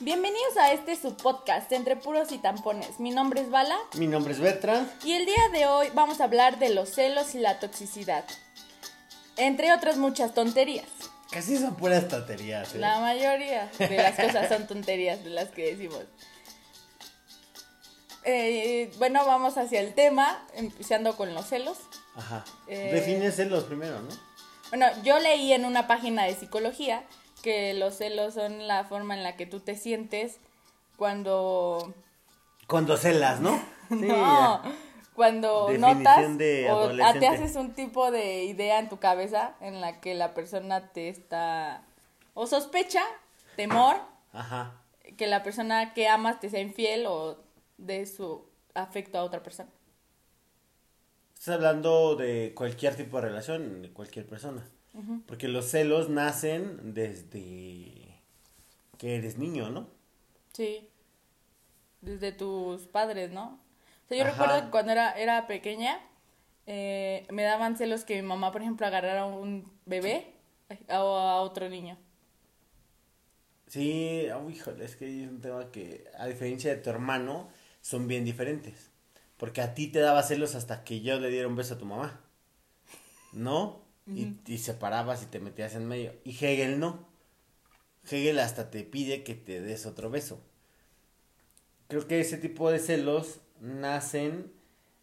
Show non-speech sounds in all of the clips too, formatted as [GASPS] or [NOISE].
Bienvenidos a este subpodcast entre puros y tampones. Mi nombre es Bala Mi nombre es Bertrand. y el día de hoy vamos a hablar de los celos y la toxicidad. Entre otras muchas tonterías. Casi son puras tonterías. ¿eh? La mayoría de las cosas son tonterías de las que decimos. Eh, bueno, vamos hacia el tema, empezando con los celos. Ajá. Eh, Define celos primero, ¿no? Bueno, yo leí en una página de psicología que los celos son la forma en la que tú te sientes cuando Cuando celas, ¿no? [LAUGHS] Sí, no, ya. cuando Definición notas de o te haces un tipo de idea en tu cabeza en la que la persona te está o sospecha, temor, Ajá. que la persona que amas te sea infiel o de su afecto a otra persona. Estás hablando de cualquier tipo de relación, de cualquier persona. Porque los celos nacen desde que eres niño, ¿no? Sí. Desde tus padres, ¿no? O sea, yo Ajá. recuerdo que cuando era, era pequeña, eh, me daban celos que mi mamá, por ejemplo, agarrara a un bebé o a otro niño. Sí, uy, híjole, es que es un tema que, a diferencia de tu hermano, son bien diferentes. Porque a ti te daba celos hasta que yo le diera un beso a tu mamá. ¿No? Y, y separabas y te metías en medio. Y Hegel no. Hegel hasta te pide que te des otro beso. Creo que ese tipo de celos nacen,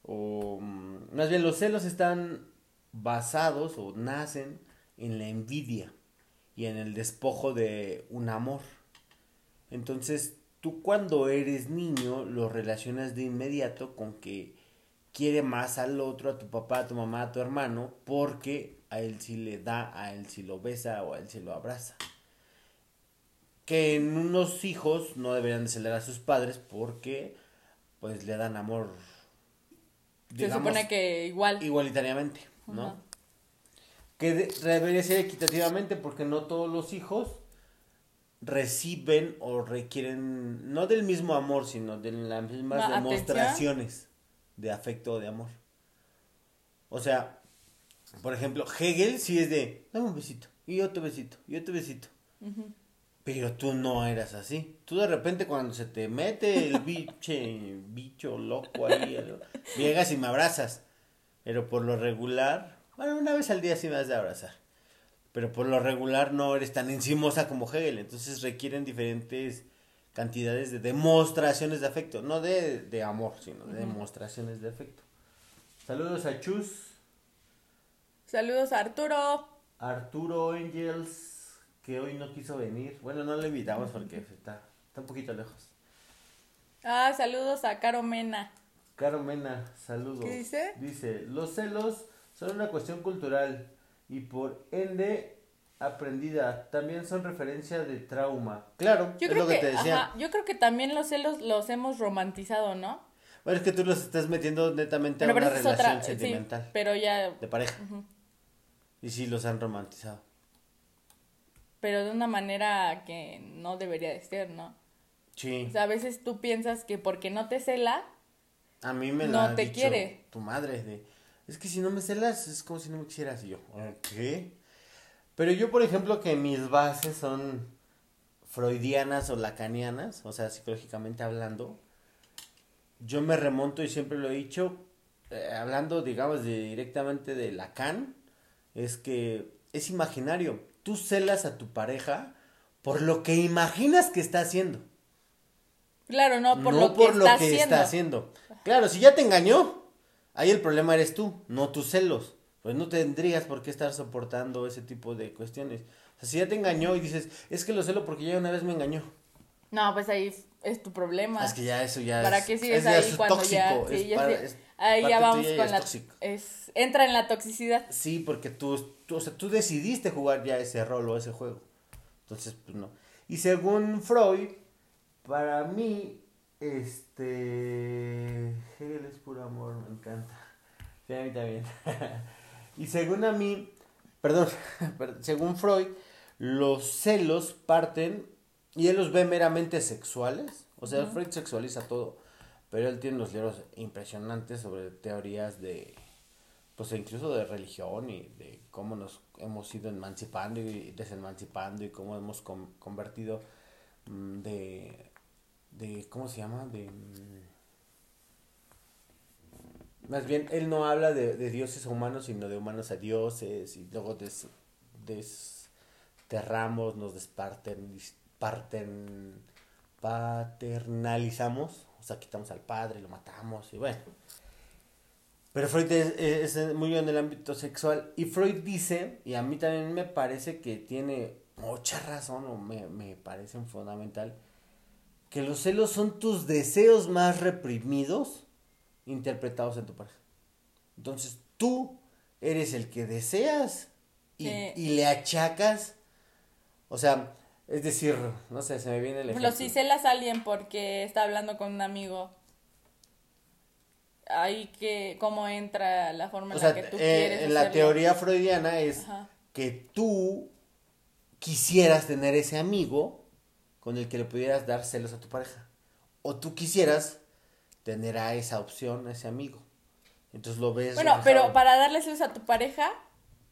o mm, más bien los celos están basados o nacen en la envidia y en el despojo de un amor. Entonces, tú cuando eres niño lo relacionas de inmediato con que quiere más al otro, a tu papá, a tu mamá, a tu hermano, porque a él sí le da, a él sí lo besa o a él sí lo abraza. Que en unos hijos no deberían de celar a sus padres porque pues le dan amor Se supone que igual. igualitariamente, ¿no? Que de- debería ser equitativamente porque no todos los hijos reciben o requieren, no del mismo amor, sino de las mismas ¿La demostraciones de afecto o de amor. O sea, por ejemplo, Hegel sí es de, dame un besito, y otro besito, y otro besito. Ujú. Pero tú no eras así. Tú de repente cuando se te mete el [LAUGHS] biche, bicho loco ahí, [LAUGHS] llegas y me abrazas. Pero por lo regular, bueno, una vez al día sí me has de abrazar. Pero por lo regular no eres tan encimosa como Hegel. Entonces requieren diferentes cantidades de demostraciones de afecto. No de, de amor, sino de demostraciones de afecto. Saludos a Chus, Saludos a Arturo. Arturo Angels, que hoy no quiso venir. Bueno, no lo invitamos porque está, está un poquito lejos. Ah, saludos a Caro Mena. Caro Mena, saludos. ¿Qué dice? Dice, los celos son una cuestión cultural y por ende aprendida. También son referencia de trauma. Claro, Yo es creo lo que, que, te decía. ajá, yo creo que también los celos los hemos romantizado, ¿no? Bueno, es que tú los estás metiendo netamente a una relación otra, sí, sentimental pero ya, de pareja. Y sí los han romantizado. pero de una manera que no debería de ser, ¿no? Sí. O sea, a veces tú piensas que porque no te cela, A mí me lo No ha te dicho quiere. tu madre de, es que si no me celas es como si no me quisieras y yo, ¿qué? Pero yo, por ejemplo, que mis bases son freudianas o lacanianas, o sea, psicológicamente hablando, yo me remonto y siempre lo he dicho, eh, hablando, digamos, de, directamente de Lacan, es que es imaginario. Tú celas a tu pareja por lo que imaginas que está haciendo claro, no por no lo que por lo está que haciendo. está haciendo. Claro, si ya te engañó, ahí el problema eres tú, no tus celos. Pues no tendrías por qué estar soportando ese tipo de cuestiones. O sea, si ya te engañó y dices, es que lo celo porque ya una vez me engañó. No, pues ahí es tu problema. Es que ya eso ya ¿Para es. qué sigues es ahí es cuando tóxico, ya, sí, es ya para- sí, es ahí ya vamos con la es entra en la toxicidad. Sí, porque tú, tú, o sea, tú decidiste jugar ya ese rol o ese juego. Entonces, pues no. Y según Freud, para mí, este. Hegel es puro amor, me encanta. Sí, a mí también. [LAUGHS] y según a mí, perdón, [LAUGHS] per- según Freud, los celos parten y él los ve meramente sexuales. O sea, Freud sexualiza todo. Pero él tiene unos libros impresionantes sobre teorías de, pues incluso de religión y de cómo nos hemos ido emancipando y desemancipando y cómo hemos con- convertido mm, de, de, ¿cómo se llama? De, mm, más bien, él no habla de, de dioses a humanos, sino de humanos a dioses, y luego des, desterramos, nos desparten, parten, paternalizamos, o sea, quitamos al padre, lo matamos, y bueno. Pero Freud es, es muy en el ámbito sexual, y Freud dice, y a mí también me parece que tiene mucha razón, o me, me parece fundamental, que los celos son tus deseos más reprimidos interpretados en tu pareja. Entonces tú eres el que deseas y, y le achacas, o sea, es decir, no sé, se me viene el ejemplo. si celas a alguien porque está hablando con un amigo, ahí que, ¿cómo entra la forma en la que tú eh, quieres En la teoría freudiana es que tú quisieras tener ese amigo con el que le pudieras dar celos a tu pareja. O tú quisieras tener a esa opción, a ese amigo. Entonces lo ves. Bueno, pero para darle celos a tu pareja,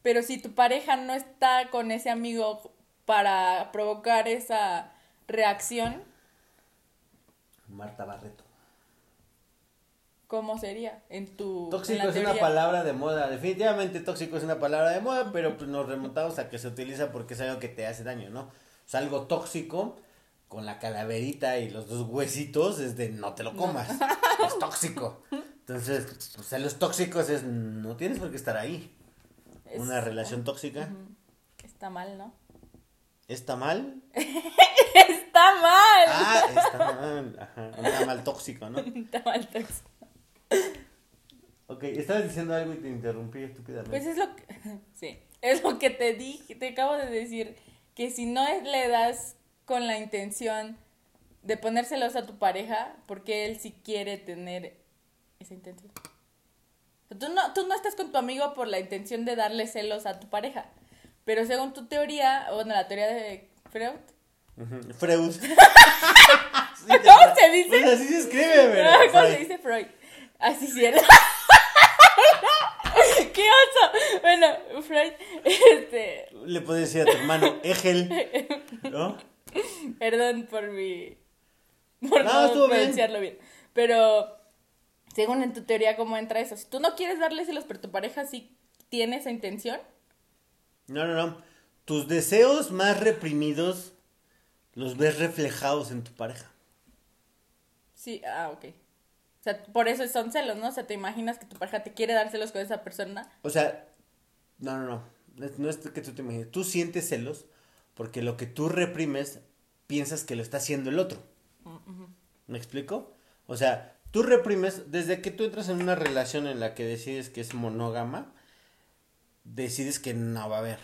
pero si tu pareja no está con ese amigo para provocar esa reacción. Marta Barreto. ¿Cómo sería en tu tóxico es una palabra de moda definitivamente tóxico es una palabra de moda pero pues nos remontamos a que se utiliza porque es algo que te hace daño no o sea algo tóxico con la calaverita y los dos huesitos es de no te lo comas. [LAUGHS] es tóxico. Entonces, pues los tóxicos es no tienes por qué estar ahí. Una relación tóxica. Está mal, ¿no? ¿Está mal? [LAUGHS] está mal. Ah, está mal. Ajá. Está mal tóxico, ¿no? [LAUGHS] Está mal tóxico. Ok, estabas diciendo algo y te interrumpí estúpidamente. Pues es lo que. [LAUGHS] Sí. Es lo que te dije, te acabo de decir. Que si no le das con la intención de ponérselos a tu pareja porque él sí quiere tener esa intención. Tú no, tú no estás con tu amigo por la intención de darle celos a tu pareja. Pero según tu teoría, bueno, la teoría de Freud. Freud. [LAUGHS] ¿Cómo se dice? Pues así se escribe, ¿verdad? ¿Cómo se dice Freud? Así cierto. [LAUGHS] ¡Qué oso! Bueno, Freud, este... Le puedes decir a tu hermano Egel, ¿no? Perdón por mi. Por no, pronunciarlo bien. Pero, según en tu teoría, ¿cómo entra eso? Si tú no quieres darle celos, pero tu pareja sí tiene esa intención. No, no, no. Tus deseos más reprimidos los ves reflejados en tu pareja. Sí, ah, ok. O sea, por eso son celos, ¿no? O sea, te imaginas que tu pareja te quiere dar celos con esa persona. O sea, no, no, no. No es que tú te imagines. Tú sientes celos porque lo que tú reprimes piensas que lo está haciendo el otro. ¿Me explico? O sea, tú reprimes, desde que tú entras en una relación en la que decides que es monógama, decides que no va a haber.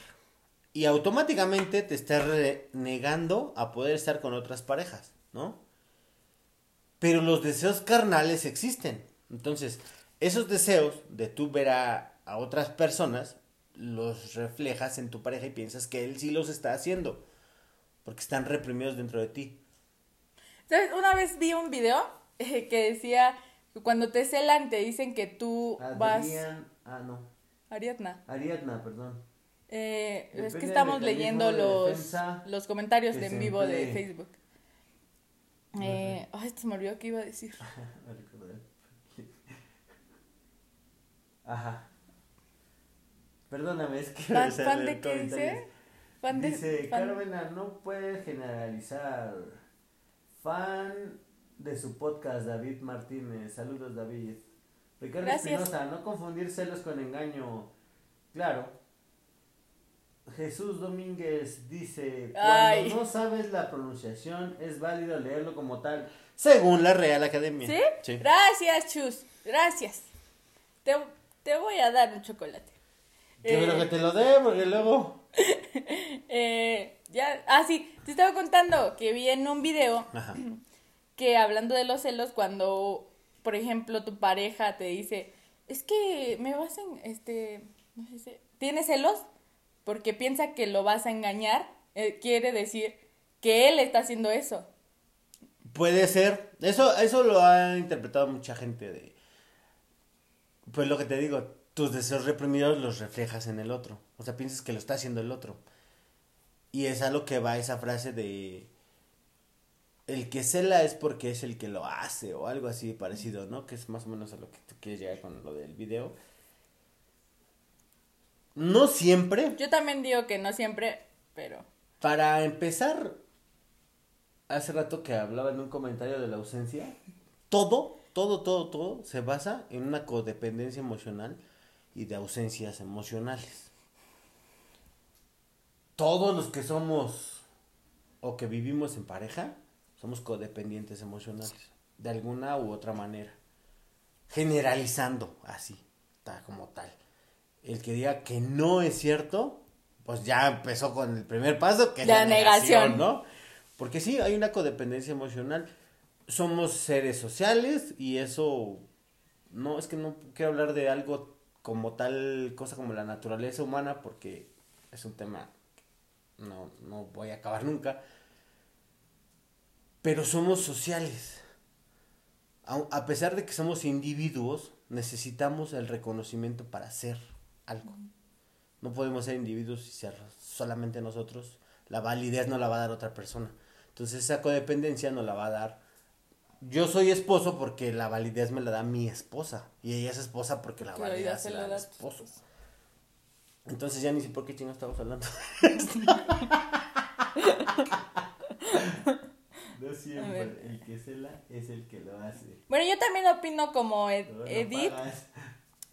Y automáticamente te estás negando a poder estar con otras parejas, ¿no? Pero los deseos carnales existen. Entonces, esos deseos de tú ver a, a otras personas los reflejas en tu pareja y piensas que él sí los está haciendo. Porque están reprimidos dentro de ti. ¿Sabes? Una vez vi un video eh, que decía que cuando te celan te dicen que tú vas... Ah, no. Ariadna. Ariadna, perdón. Eh, es que estamos leyendo los, los comentarios de en vivo de Facebook. Eh, ay, esto se me olvidó que iba a decir. [LAUGHS] Ajá. Perdóname, es que... ¿Fan, fan de qué dice? Fan de, dice, Carmena, no puede generalizar. Fan de su podcast, David Martínez. Saludos, David. Ricardo Espinosa, no confundir celos con engaño. Claro. Jesús Domínguez dice, cuando no sabes la pronunciación, es válido leerlo como tal, según la Real Academia. ¿Sí? Gracias, Chus. Gracias. Te, te voy a dar un chocolate. Yo creo que te lo dé, porque luego. [LAUGHS] eh, ya, ah, sí, te estaba contando que vi en un video que hablando de los celos, cuando, por ejemplo, tu pareja te dice, es que me vas a, este, no sé, ¿tienes celos? Porque piensa que lo vas a engañar, eh, quiere decir que él está haciendo eso. Puede ser, eso, eso lo ha interpretado mucha gente de, pues lo que te digo, tus deseos reprimidos los reflejas en el otro. O sea, piensas que lo está haciendo el otro. Y es a lo que va esa frase de el que cela es porque es el que lo hace o algo así parecido, ¿no? Que es más o menos a lo que tú quieres llegar con lo del video. No siempre. Yo también digo que no siempre, pero... Para empezar, hace rato que hablaba en un comentario de la ausencia, todo, todo, todo, todo se basa en una codependencia emocional y de ausencias emocionales. Todos los que somos o que vivimos en pareja, somos codependientes emocionales, de alguna u otra manera. Generalizando así, tal como tal. El que diga que no es cierto, pues ya empezó con el primer paso, que es la, negación, ¿no? Porque sí, hay una codependencia emocional. Somos seres sociales y eso, no, es que no quiero hablar de algo como tal cosa como la naturaleza humana porque es un tema que no, no voy a acabar nunca pero somos sociales. A, pesar de que somos individuos, necesitamos el reconocimiento para ser algo. No podemos ser individuos y ser solamente nosotros. La validez no la va a dar otra persona. Entonces esa codependencia no la va a dar. Yo soy esposo porque la validez me la da mi esposa. Y ella es esposa porque la validez se la da esposo. Entonces ya ni sé por qué chingo estamos hablando. [LAUGHS] [LAUGHS] [LAUGHS] No siempre, el que cela es el que lo hace. Bueno, yo también opino como Edith.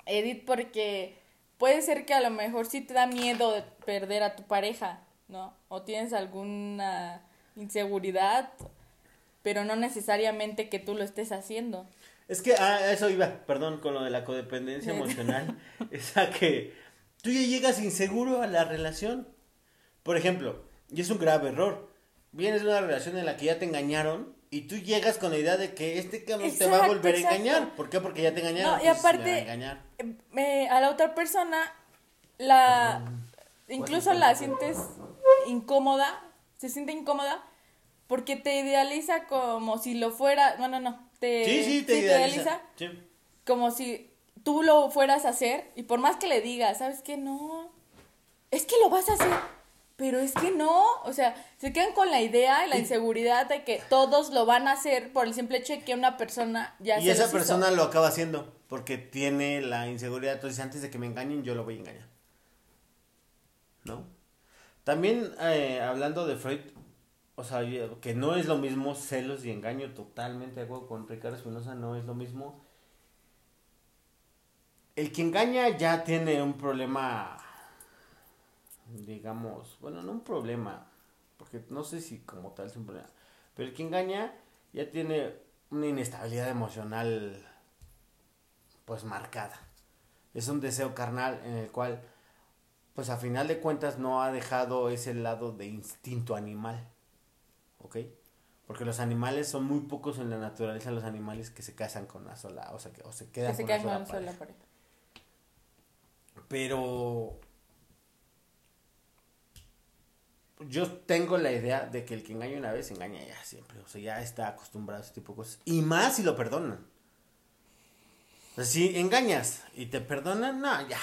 Edith, porque puede ser que a lo mejor sí te da miedo de perder a tu pareja, ¿no? O tienes alguna inseguridad, pero no necesariamente que tú lo estés haciendo. Es que a ah, eso iba, perdón, con lo de la codependencia emocional. [LAUGHS] es a que tú ya llegas inseguro a la relación. Por ejemplo, y es un grave error vienes de una relación en la que ya te engañaron y tú llegas con la idea de que este cabrón te va a volver a engañar. ¿Por qué? Porque ya te engañaron. No, y aparte, eh, a la otra persona, la incluso la sientes incómoda, se siente incómoda porque te idealiza como si lo fuera, no, no, no, te, sí, sí, te, idealiza, como si tú lo fueras a hacer y por más que le digas, ¿sabes qué? No, es que lo vas a hacer pero es que no, o sea, se quedan con la idea y la inseguridad de que todos lo van a hacer por el simple hecho de que una persona ya y esa persona lo acaba haciendo porque tiene la inseguridad, entonces antes de que me engañen yo lo voy a engañar. ¿No? También eh, hablando de Freud, o sea, que no es lo mismo celos y engaño, totalmente de acuerdo con Ricardo Espinosa, no es lo mismo. El que engaña ya tiene un problema digamos, bueno, no un problema, porque no sé si como tal es un problema, pero el que engaña ya tiene una inestabilidad emocional pues marcada. Es un deseo carnal en el cual pues a final de cuentas no ha dejado ese lado de instinto animal. ¿Ok? Porque los animales son muy pocos en la naturaleza los animales que se casan con una sola, o sea, que o se quedan con una sola, pareja. Pero yo tengo la idea de que el que engaña una vez engaña ya siempre. O sea, ya está acostumbrado a ese tipo de cosas. Y más si lo perdonan. O sea, si engañas y te perdonan, no, ya.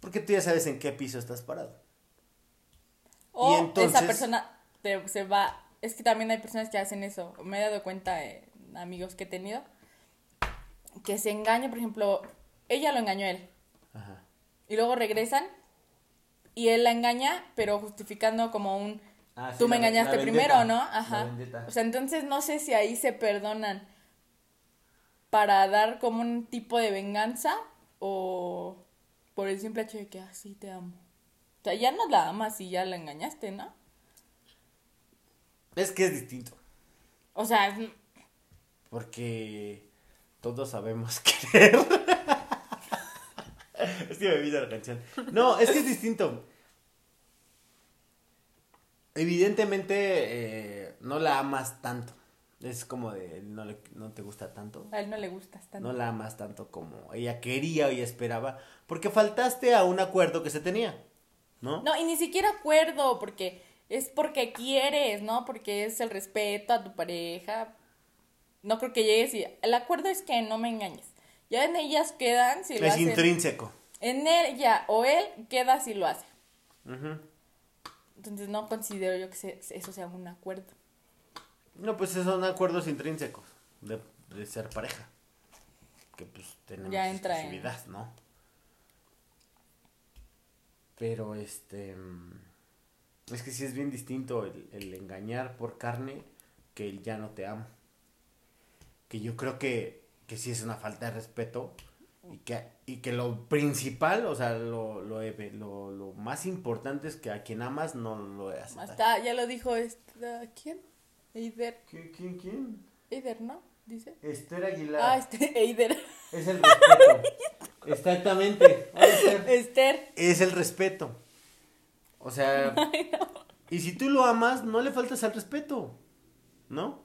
Porque tú ya sabes en qué piso estás parado. O entonces, esa persona se va. Es que también hay personas que hacen eso. Me he dado cuenta, eh, amigos que he tenido, que se engañan, por ejemplo, ella lo engañó a él. Ajá. Y luego regresan y él la engaña, pero justificando como un ah, tú me engañaste primero, ¿no? Ajá. O sea, entonces no sé si ahí se perdonan para dar como un tipo de venganza o por el simple hecho de que así ah, te amo. O sea, ya no la amas y ya la engañaste, ¿no? Es que es distinto. O sea, porque todos sabemos [LAUGHS] querer. Es que me vino la canción. No, es que es distinto. Evidentemente eh, no la amas tanto. Es como de no, le, no te gusta tanto. A él no le gustas tanto. No la amas tanto como ella quería y esperaba. Porque faltaste a un acuerdo que se tenía. ¿No? No, y ni siquiera acuerdo, porque es porque quieres, ¿no? Porque es el respeto a tu pareja. No creo que llegues y. El acuerdo es que no me engañes. Ya en ellas quedan si lo Es intrínseco. En ella o él queda si lo hace. Entonces no considero yo que eso sea un acuerdo. No, pues son acuerdos intrínsecos de, de ser pareja. Que pues tenemos Ya entra en- ¿no? Pero este. mm, Es que sí es bien distinto el, el engañar por carne que el ya no te amo. Que yo creo que, que sí es una falta de respeto. Y que, y que lo principal, o sea, lo, lo, lo, lo más importante es que a quien amas no lo haces. Hasta, ya lo dijo esta, ¿quién? Eider, ¿Quién, quién, quién? Eider, ¿no? Dice. Esther Aguilar. Ah, este, [LAUGHS] Eider. Es el respeto. Exactamente. Esther. Esther. Es el respeto. O sea, [LAUGHS] y si tú lo amas, no le faltas al respeto. ¿No?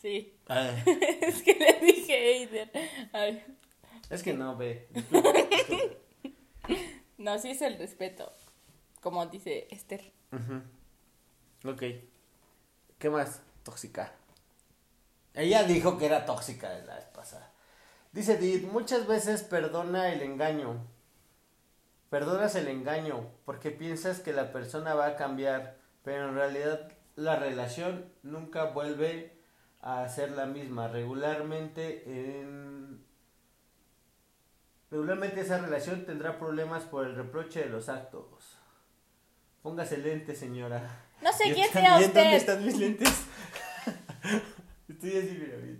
Sí. [LAUGHS] Es que le dije Eider. Ay. es que no, ve. Disculpa, disculpa. No, sí es el respeto. Como dice Esther. Ok. ¿Qué más? Tóxica. Ella dijo que era tóxica la vez pasada. Dice Did, muchas veces perdona el engaño. Perdonas el engaño porque piensas que la persona va a cambiar, pero en realidad la relación nunca vuelve a ser la misma. Regularmente en regularmente esa relación tendrá problemas por el reproche de los actos. Póngase lente, señora. No sé [LAUGHS] quién sea también, ¿Dónde usted. están mis lentes? [LAUGHS] Estoy así, mira, mira.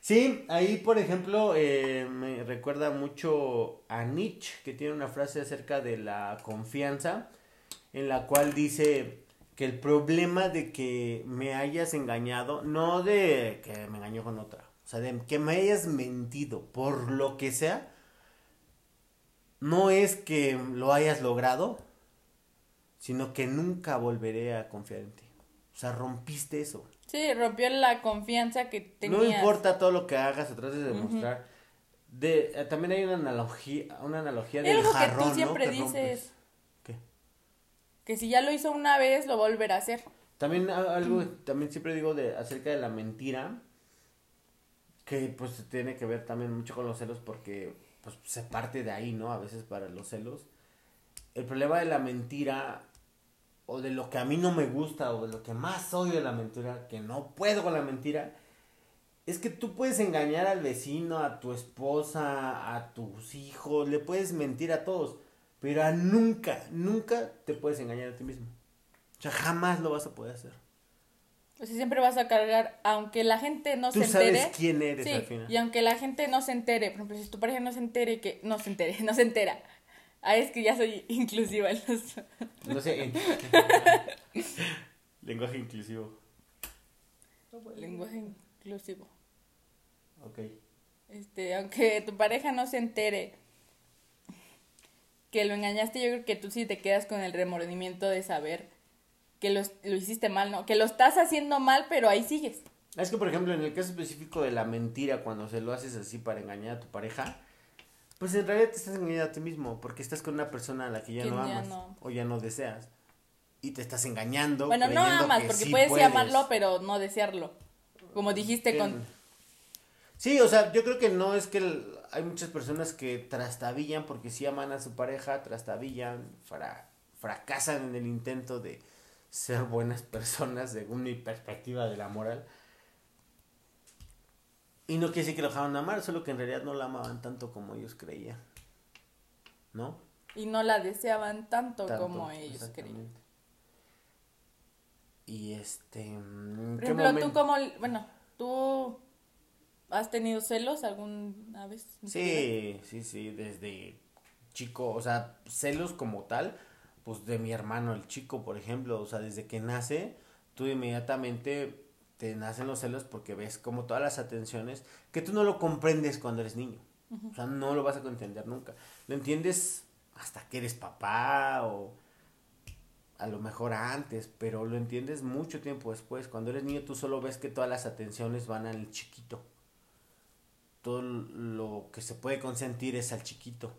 Sí, ahí por ejemplo eh, me recuerda mucho a Nietzsche, que tiene una frase acerca de la confianza, en la cual dice que el problema de que me hayas engañado, no de que me engañó con otra, o sea, de que me hayas mentido por lo que sea, no es que lo hayas logrado, sino que nunca volveré a confiar en ti. O sea, rompiste eso. Sí, rompió la confianza que tenías. No importa todo lo que hagas o trates de demostrar. De, eh, también hay una analogía, una analogía Es del algo que tú siempre dices. Que si ya lo hizo una vez, lo volverá a hacer. También algo, también siempre digo de acerca de la mentira, que pues tiene que ver también mucho con los celos porque pues se parte de ahí, ¿no? A veces para los celos. El problema de la mentira o de lo que a mí no me gusta o de lo que más odio de la mentira, que no puedo con la mentira, es que tú puedes engañar al vecino, a tu esposa, a tus hijos, le puedes mentir a todos, pero a nunca, nunca te puedes engañar a ti mismo. O sea, jamás lo vas a poder hacer. O sea, siempre vas a cargar, aunque la gente no Tú se sabes entere. quién eres sí, al final. y aunque la gente no se entere, por ejemplo, si tu pareja no se entere que, no se entere, [LAUGHS] no se entera. Ah, es que ya soy inclusiva en los... No sé. en- [LAUGHS] Lenguaje inclusivo. lenguaje inclusivo. Ok. Este, aunque tu pareja no se entere que lo engañaste, yo creo que tú sí te quedas con el remordimiento de saber que lo, lo hiciste mal, ¿no? Que lo estás haciendo mal, pero ahí sigues. Es que, por ejemplo, en el caso específico de la mentira, cuando se lo haces así para engañar a tu pareja, pues en realidad te estás engañando a ti mismo, porque estás con una persona a la que ya Que no ya amas no. o ya no deseas. Y te estás engañando. Bueno, no amas, que porque sí puedes, sí puedes. amarlo, pero no desearlo. Como dijiste con... Sí, o sea, yo creo que no es que el- hay muchas personas que trastabillan porque sí aman a su pareja, trastabillan, fra- fracasan en el intento de ser buenas [LAUGHS] personas según mi perspectiva de la moral. Y no quiere decir que lo dejaban de amar, solo que en realidad no la amaban tanto como ellos creían. ¿No? Y no la deseaban tanto, Tanto, como ellos creían. Y este... ¿en Por qué ejemplo, tú como... Bueno, tú... ¿Has tenido celos alguna vez? Sí, sí, sí, desde chico, o sea, celos como tal, pues de mi hermano el chico, por ejemplo, o sea, desde que nace, tú inmediatamente te nacen los celos porque ves como todas las atenciones que tú no lo comprendes cuando eres niño, o sea, no lo vas a entender nunca, lo entiendes hasta que eres papá o a lo mejor antes, pero lo entiendes mucho tiempo después, cuando eres niño tú solo ves que todas las atenciones van al chiquito todo lo que se puede consentir es al chiquito.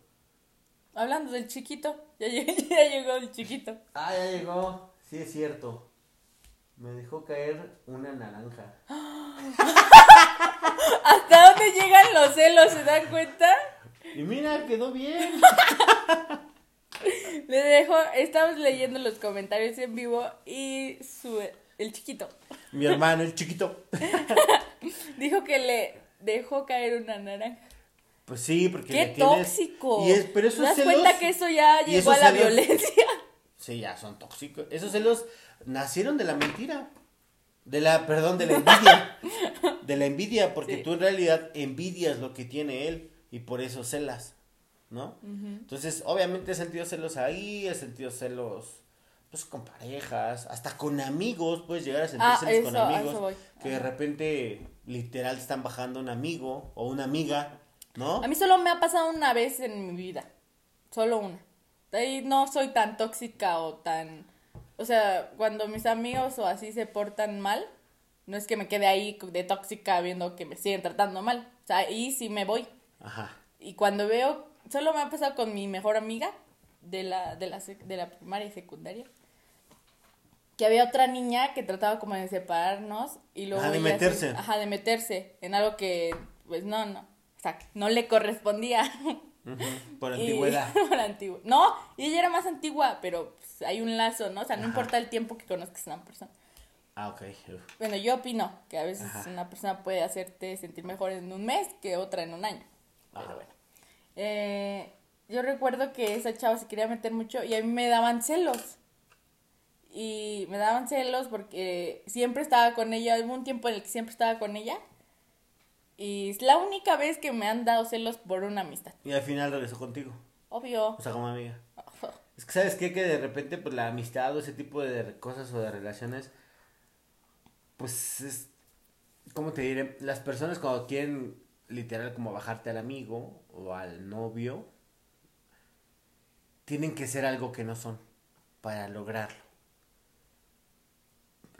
Hablando del chiquito, ya, llegó- [LAUGHS] ya llegó el chiquito. Ah, ya llegó. Sí, es cierto. Me dejó caer una naranja. [GASPS] ¿Hasta dónde llegan los celos? ¿Se dan cuenta? Y mira, quedó bien. [LAUGHS] Le dejo, estamos leyendo los comentarios en vivo y su el chiquito Mi hermano, el chiquito. [LAUGHS] dijo que le dejó caer una naranja. Pues sí, porque ¡Qué le tienes- tóxico! Y es, pero esos ¿Te das celos- cuenta que eso ya llegó a la celos- violencia? [LAUGHS] Sí, ya son tóxicos. Esos celos nacieron de la mentira. De la, perdón, de la envidia. [LAUGHS] De la envidia, porque Sí. tú en realidad envidias lo que tiene él y por eso celas, ¿no? Entonces, obviamente he sentido celos ahí, he sentido celos pues con parejas, hasta con amigos, puedes llegar a sentir Ah, con amigos, que de repente literal te están bajando un amigo o una amiga, ¿no? A mí solo me ha pasado una vez en mi vida. Solo una. Ahí no soy tan tóxica o tan... O sea, cuando mis amigos o así se portan mal, no es que me quede ahí de tóxica viendo que me siguen tratando mal. O sea, ahí sí me voy. Ajá. Y cuando veo, solo me ha pasado con mi mejor amiga de la, de la, sec- de la primaria y secundaria. Que había otra niña que trataba como de separarnos y luego... Ajá, de se- meterse. ajá, de meterse en algo que, pues no, no. O sea, no le correspondía. [LAUGHS] Por Y- antigüedad. [LAUGHS] por antigua- No, y ella era más antigua, pero pues, hay un lazo, ¿no? O sea, no Ajá. importa el tiempo que conozcas a una persona. Ah, ok. Uf. Bueno, yo opino que a veces Ajá. una persona puede hacerte sentir mejor en un mes que otra en un año. Pero bueno. Eh, yo recuerdo que esa chava se quería meter mucho y a mí me daban celos. Y me daban celos porque siempre estaba con ella. Hubo un tiempo en el que siempre estaba con ella. Y es la única vez que me han dado celos por una amistad. Y al final regresó contigo. Obvio. O sea, como amiga. [LAUGHS] Es que, ¿sabes qué? Que de repente, pues, la amistad o ese tipo de cosas o de relaciones, pues, es, ¿cómo te diré? Las personas cuando quieren, literal, como bajarte al amigo o al novio, tienen que ser algo que no son para lograrlo.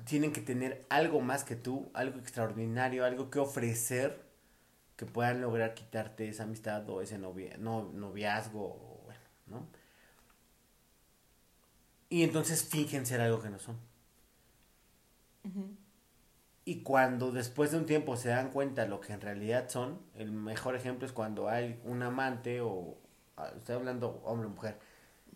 Tienen que tener algo más que tú, algo extraordinario, algo que ofrecer que puedan lograr quitarte esa amistad o ese novia, no, noviazgo, bueno, ¿no? Y entonces fingen ser algo que no son. Y cuando después de un tiempo se dan cuenta lo que en realidad son, el mejor ejemplo es cuando hay un amante o, ah, estoy hablando hombre o mujer,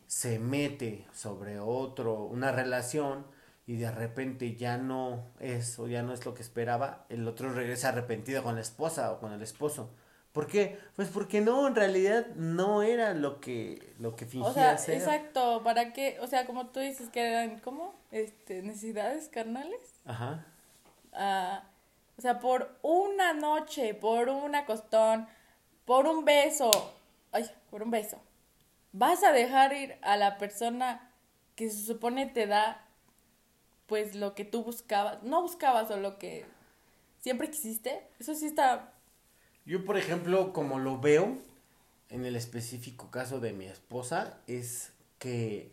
se mete sobre otro, una relación y de repente ya no es o ya no es lo que esperaba, el otro regresa arrepentido con la esposa o con el esposo. ¿Por qué? Pues porque no, en realidad no era lo que, lo que fingía O sea, ser. exacto, ¿para qué? O sea, como tú dices que eran, ¿cómo? Este, necesidades carnales. Ajá. Ah, o sea, por una noche, por un acostón, por un beso, ay, por un beso, vas a dejar ir a la persona que se supone te da, pues, lo que tú buscabas, no buscabas o lo que siempre quisiste. Eso sí está, Yo, por ejemplo, como lo veo, en el específico caso de mi esposa, es que,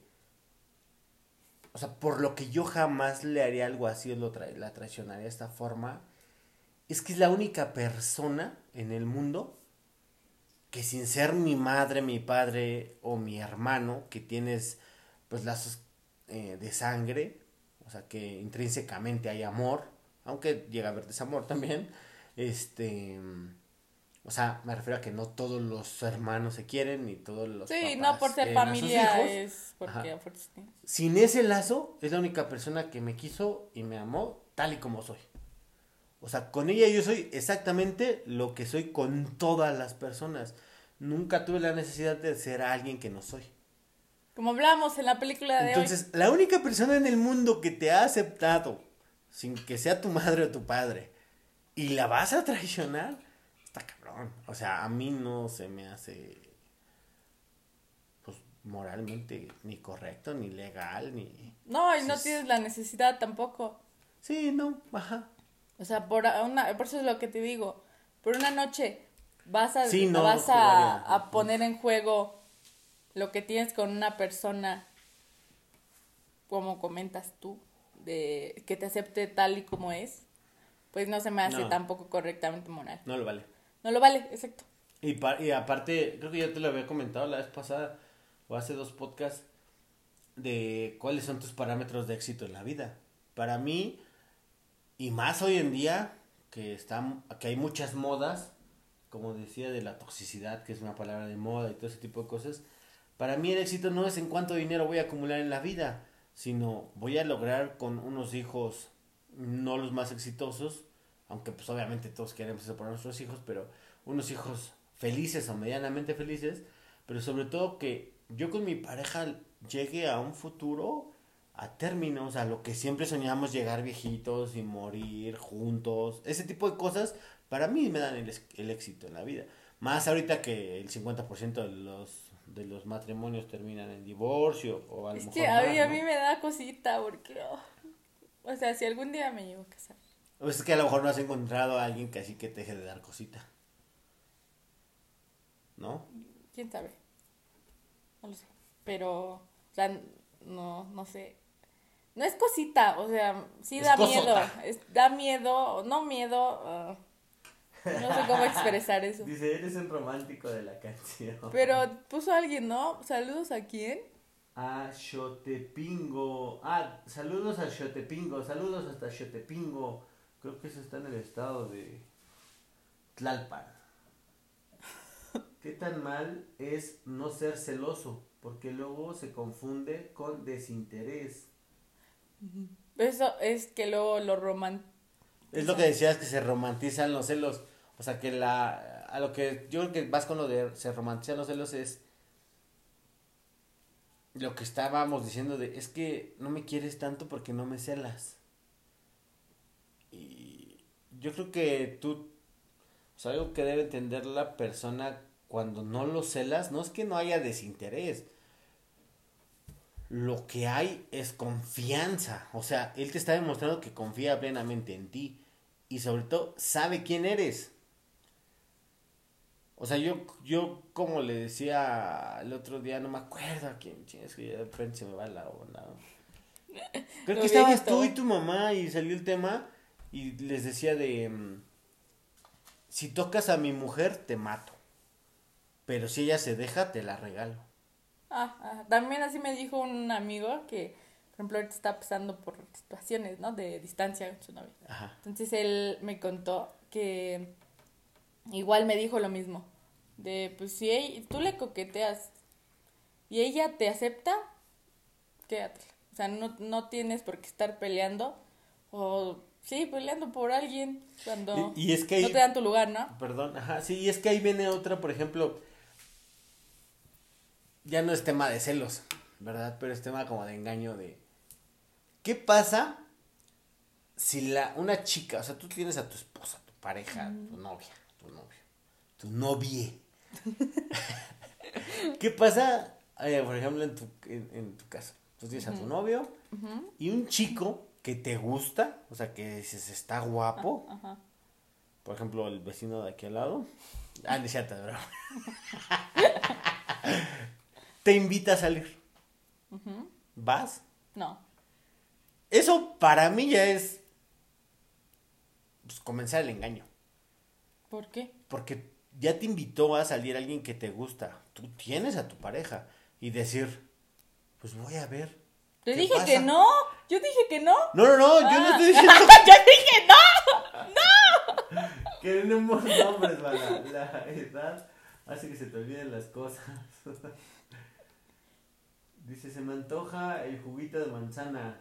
o sea, por lo que yo jamás le haría algo así, lo la traicionaría de esta forma, es que es la única persona en el mundo que sin ser mi madre, mi padre o mi hermano, que tienes pues lazos eh, de sangre, sea que intrínsecamente hay amor, aunque llega a haber desamor también, este, o sea, me refiero a que no todos los hermanos se quieren ni todos los sí, papás no por ser familia es porque. Sin ese lazo, es la única persona que me quiso y me amó tal y como soy. O sea, con ella yo soy exactamente lo que soy con todas las personas. Nunca tuve la necesidad de ser alguien que no soy. Como hablamos en la película de Entonces, la única persona en el mundo que te ha aceptado, sin que sea tu madre o tu padre, y la vas a traicionar, está cabrón. O sea, a mí no se me hace, pues, moralmente ni correcto, ni legal, ni... hoy. No, y no tienes la necesidad tampoco. Sí, no, ajá. O sea, por una, por eso es lo que te digo. Por una noche vas a, Sí, no, vas a, a poner en juego lo que tienes con una persona, como comentas tú, de que te acepte tal y como es. Pues no se me hace No. tampoco correctamente moral. No lo vale. No lo vale, exacto. Y, pa- y aparte, creo que ya te lo había comentado la vez pasada, o hace dos podcasts, de cuáles son tus parámetros de éxito en la vida. Para mí, y más hoy en día, que, está, que hay muchas modas, como decía, de la toxicidad, que es una palabra de moda y todo ese tipo de cosas, Para mí el éxito no es en cuánto dinero voy a acumular en la vida, sino voy a lograr con unos hijos, no los más exitosos, aunque pues obviamente todos queremos eso para nuestros hijos, pero unos hijos felices o medianamente felices, pero sobre todo que yo con mi pareja llegue a un futuro a términos, a lo que siempre soñamos llegar viejitos y morir juntos, ese tipo de cosas para mí me dan el, el éxito en la vida. Más ahorita que el 50% de los de los matrimonios terminan en divorcio o a lo Es mejor que a mí, más, a ¿no? mí me da cosita porque, oh, o sea, si algún día me llego a casar. O es que a lo mejor no has encontrado a alguien que así que te deje de dar cosita. ¿No? ¿Quién sabe? No lo sé. Pero, o sea, no, no sé. No es cosita, o sea, sí Es da cosota. miedo. Es, da miedo, no miedo. ah, no sé cómo expresar eso. Dice, eres un romántico de la canción. Pero puso alguien, ¿no? Saludos a quién. A Xotepingo. Ah, saludos a Xotepingo. Saludos hasta Xotepingo. Creo que eso está en el estado de Tlalpan. ¿Qué tan mal es no ser celoso? Porque luego se confunde con desinterés. Eso es que luego lo roman. Es lo que decías que se romantizan los celos. O sea que la a lo que yo creo que vas con lo de se romantizan los celos es lo que estábamos diciendo de es que no me quieres tanto porque no me celas. Y yo creo que tú o sea, algo que debe entender la persona cuando no lo celas, no es que no haya desinterés. Lo que hay es confianza. O sea, él te está demostrando que confía plenamente en ti. Y sobre todo, sabe quién eres. O sea, yo, yo como le decía el otro día, no me acuerdo a quién, es que de repente se me va la onda. Creo [LAUGHS] que estabas tú y tu mamá y salió el tema y les decía de, mm, si tocas a mi mujer, te mato. Pero si ella se deja, te la regalo. Ah, ah, también así me dijo un amigo que, por ejemplo, ahorita está pasando por situaciones, ¿no? De distancia con su novia. Ajá. Entonces él me contó que igual me dijo lo mismo. De, pues si ella- tú le coqueteas y ella te acepta, quédatela. O sea, no, no tienes por qué estar peleando o, sí, peleando por alguien cuando Y, y es que ahí, no te dan tu lugar, ¿no? perdón, ajá, sí, y es que ahí viene otra, por ejemplo, ya no es tema de celos, ¿verdad? Pero es tema como de engaño de, ¿qué pasa si la, una chica, o sea, tú tienes a tu esposa, tu pareja, tu novia, tu novio, tu novie. [LAUGHS] ¿Qué pasa, eh, por ejemplo, en tu, en, en tu caso? Tú tienes a tu novio y un chico que te gusta, o sea, que dices, está guapo, Ajá. por ejemplo, el vecino de aquí al lado. Ah, no es broma. [LAUGHS] Te invita a salir. ¿Vas? No. Eso para mí ya es pues, comenzar el engaño. ¿Por qué? Porque ya te invitó a salir alguien que te gusta. Tú tienes a tu pareja. Y decir, pues voy a ver. Te ¿Qué dije pasa? que no. Yo dije que no. No, no, no, yo no Ah. estoy diciendo [LAUGHS] Yo dije no. que tenemos nombres, la, la edad hace que se te olviden las cosas. [LAUGHS] Dice, se me antoja el juguito de manzana.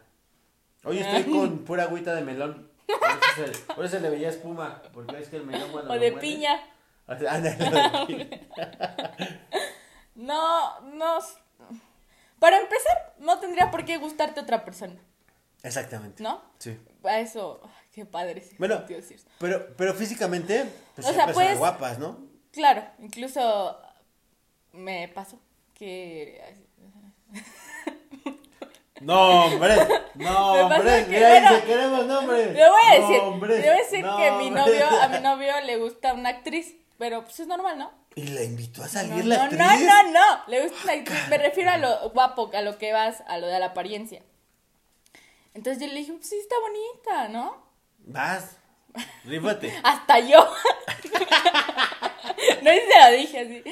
Hoy estoy con pura agüita de melón. Por eso, se, por eso le veía espuma. Porque es que el melón cuando O de piña. [LAUGHS] No, no. Para empezar, no tendría por qué gustarte otra persona, Exactamente. ¿no? Sí. A eso, qué padre. sí, Bueno. Pero, pero físicamente, pues O sea, puedes- guapas, ¿no? Claro, incluso me pasó que No, hombre. No, [LAUGHS] hombre. que, Mira, bueno, queremos nombres. le voy a No, decir, hombre. le voy a decir No, que mi hombre. novio, a mi [LAUGHS] novio le gusta una actriz, pero pues es normal, ¿no? Y la invitó a salir no, la no, actriz. no, no, no, le gusta una actriz, me refiero a lo guapo, a lo que vas, a lo de la apariencia. Entonces yo le dije, pues sí, está bonita, ¿no? Vas. Rífate. [LAUGHS] Hasta yo. [LAUGHS] no sé si se lo dije así.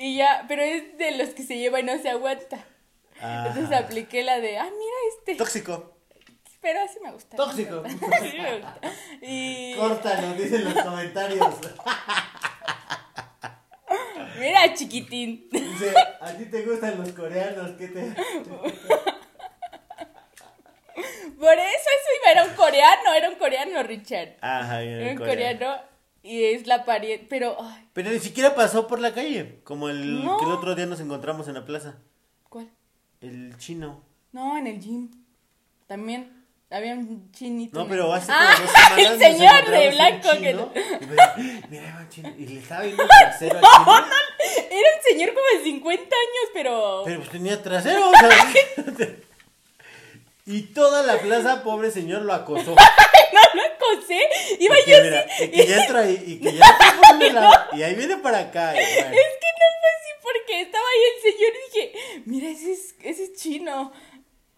Y ya, pero es de los que se lleva y no se aguanta. Entonces Ajá. apliqué la de, ah, mira este. Tóxico. Pero así me gusta. Tóxico. [LAUGHS] Sí me gusta. Y Córtalo, dicen los comentarios. Mira, chiquitín. Dice, ¿a ti te gustan los coreanos? ¿Qué te...? Por eso eso iba, era un coreano, era un coreano, Richard. Ajá, era Era un coreano. coreano y es la pariente, pero, ay, Pero ni siquiera pasó por la calle, como el No. que el otro día nos encontramos en la plaza. ¿cuál? El chino. No, en el gym. También había un chinito. No, pero hace como Ah, dos semanas el señor de blanco un que chino, y me- Mira, era un chino. Y le estaba viendo el trasero al chino. [LAUGHS] Era un señor como de 50 años, pero... Pero pues tenía trasero, o sea, [LAUGHS] Y toda la plaza, pobre señor, lo acosó. [LAUGHS] No lo acosé. Iba Y que, yo mira, y que ya entra ahí, y que ya y ahí viene para acá. y bueno. Es que no fue así porque estaba ahí el señor y dije, mira, ese es, ese es chino.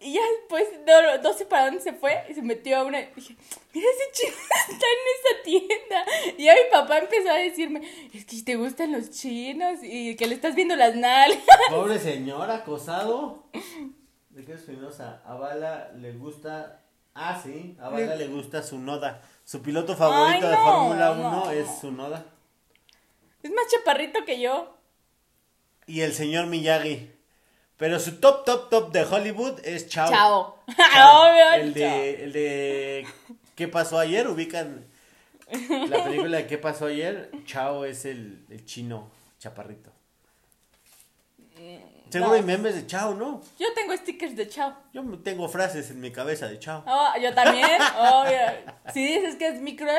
Y ya después, no, no sé para dónde se fue, y se metió a una. y Dije, mira, ese chino [LAUGHS] está en esa tienda. Y ya mi papá empezó a decirme, es que te gustan los chinos y que le estás viendo las nalgas. [LAUGHS] Pobre señor acosado. ¿De qué Espinosa? A Bala le gusta. Ah, sí. A Bala le gusta su Noda. Su piloto favorito Ay, de Fórmula 1 no. es su Noda. Es más chaparrito que yo. Y el señor Miyagi. Pero su top, top, top de Hollywood es Chao. Chao. [LAUGHS] Chao. Obvio, el, chao. de, el de. ¿Qué pasó ayer? Ubican la película de ¿Qué pasó ayer? Chao es el, el chino chaparrito. Seguro no. hay memes de Chao, ¿no? Yo tengo stickers de chao. Yo tengo frases en mi cabeza de Chao. Oh, yo también, [LAUGHS] obvio. Si dices que es mi crush,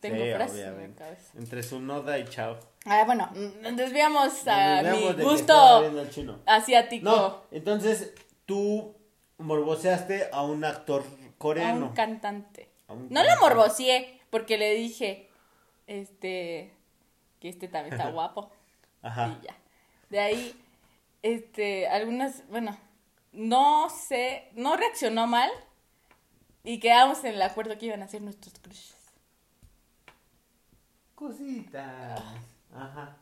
tengo Sí, frases en mi obviamente. cabeza. Entre su Noda y Chao. Ah, bueno, nos desviamos a Nos desviamos mi gusto asiático. No, entonces tú morboseaste a un actor a coreano. un cantante. A un No lo cantante. morboseé porque le dije, este, que este también está [LAUGHS] guapo. Ajá. Y ya. De ahí, este, algunas, bueno, no sé, no reaccionó mal y quedamos en el acuerdo que iban a ser nuestros crushes. Cositas. Ajá.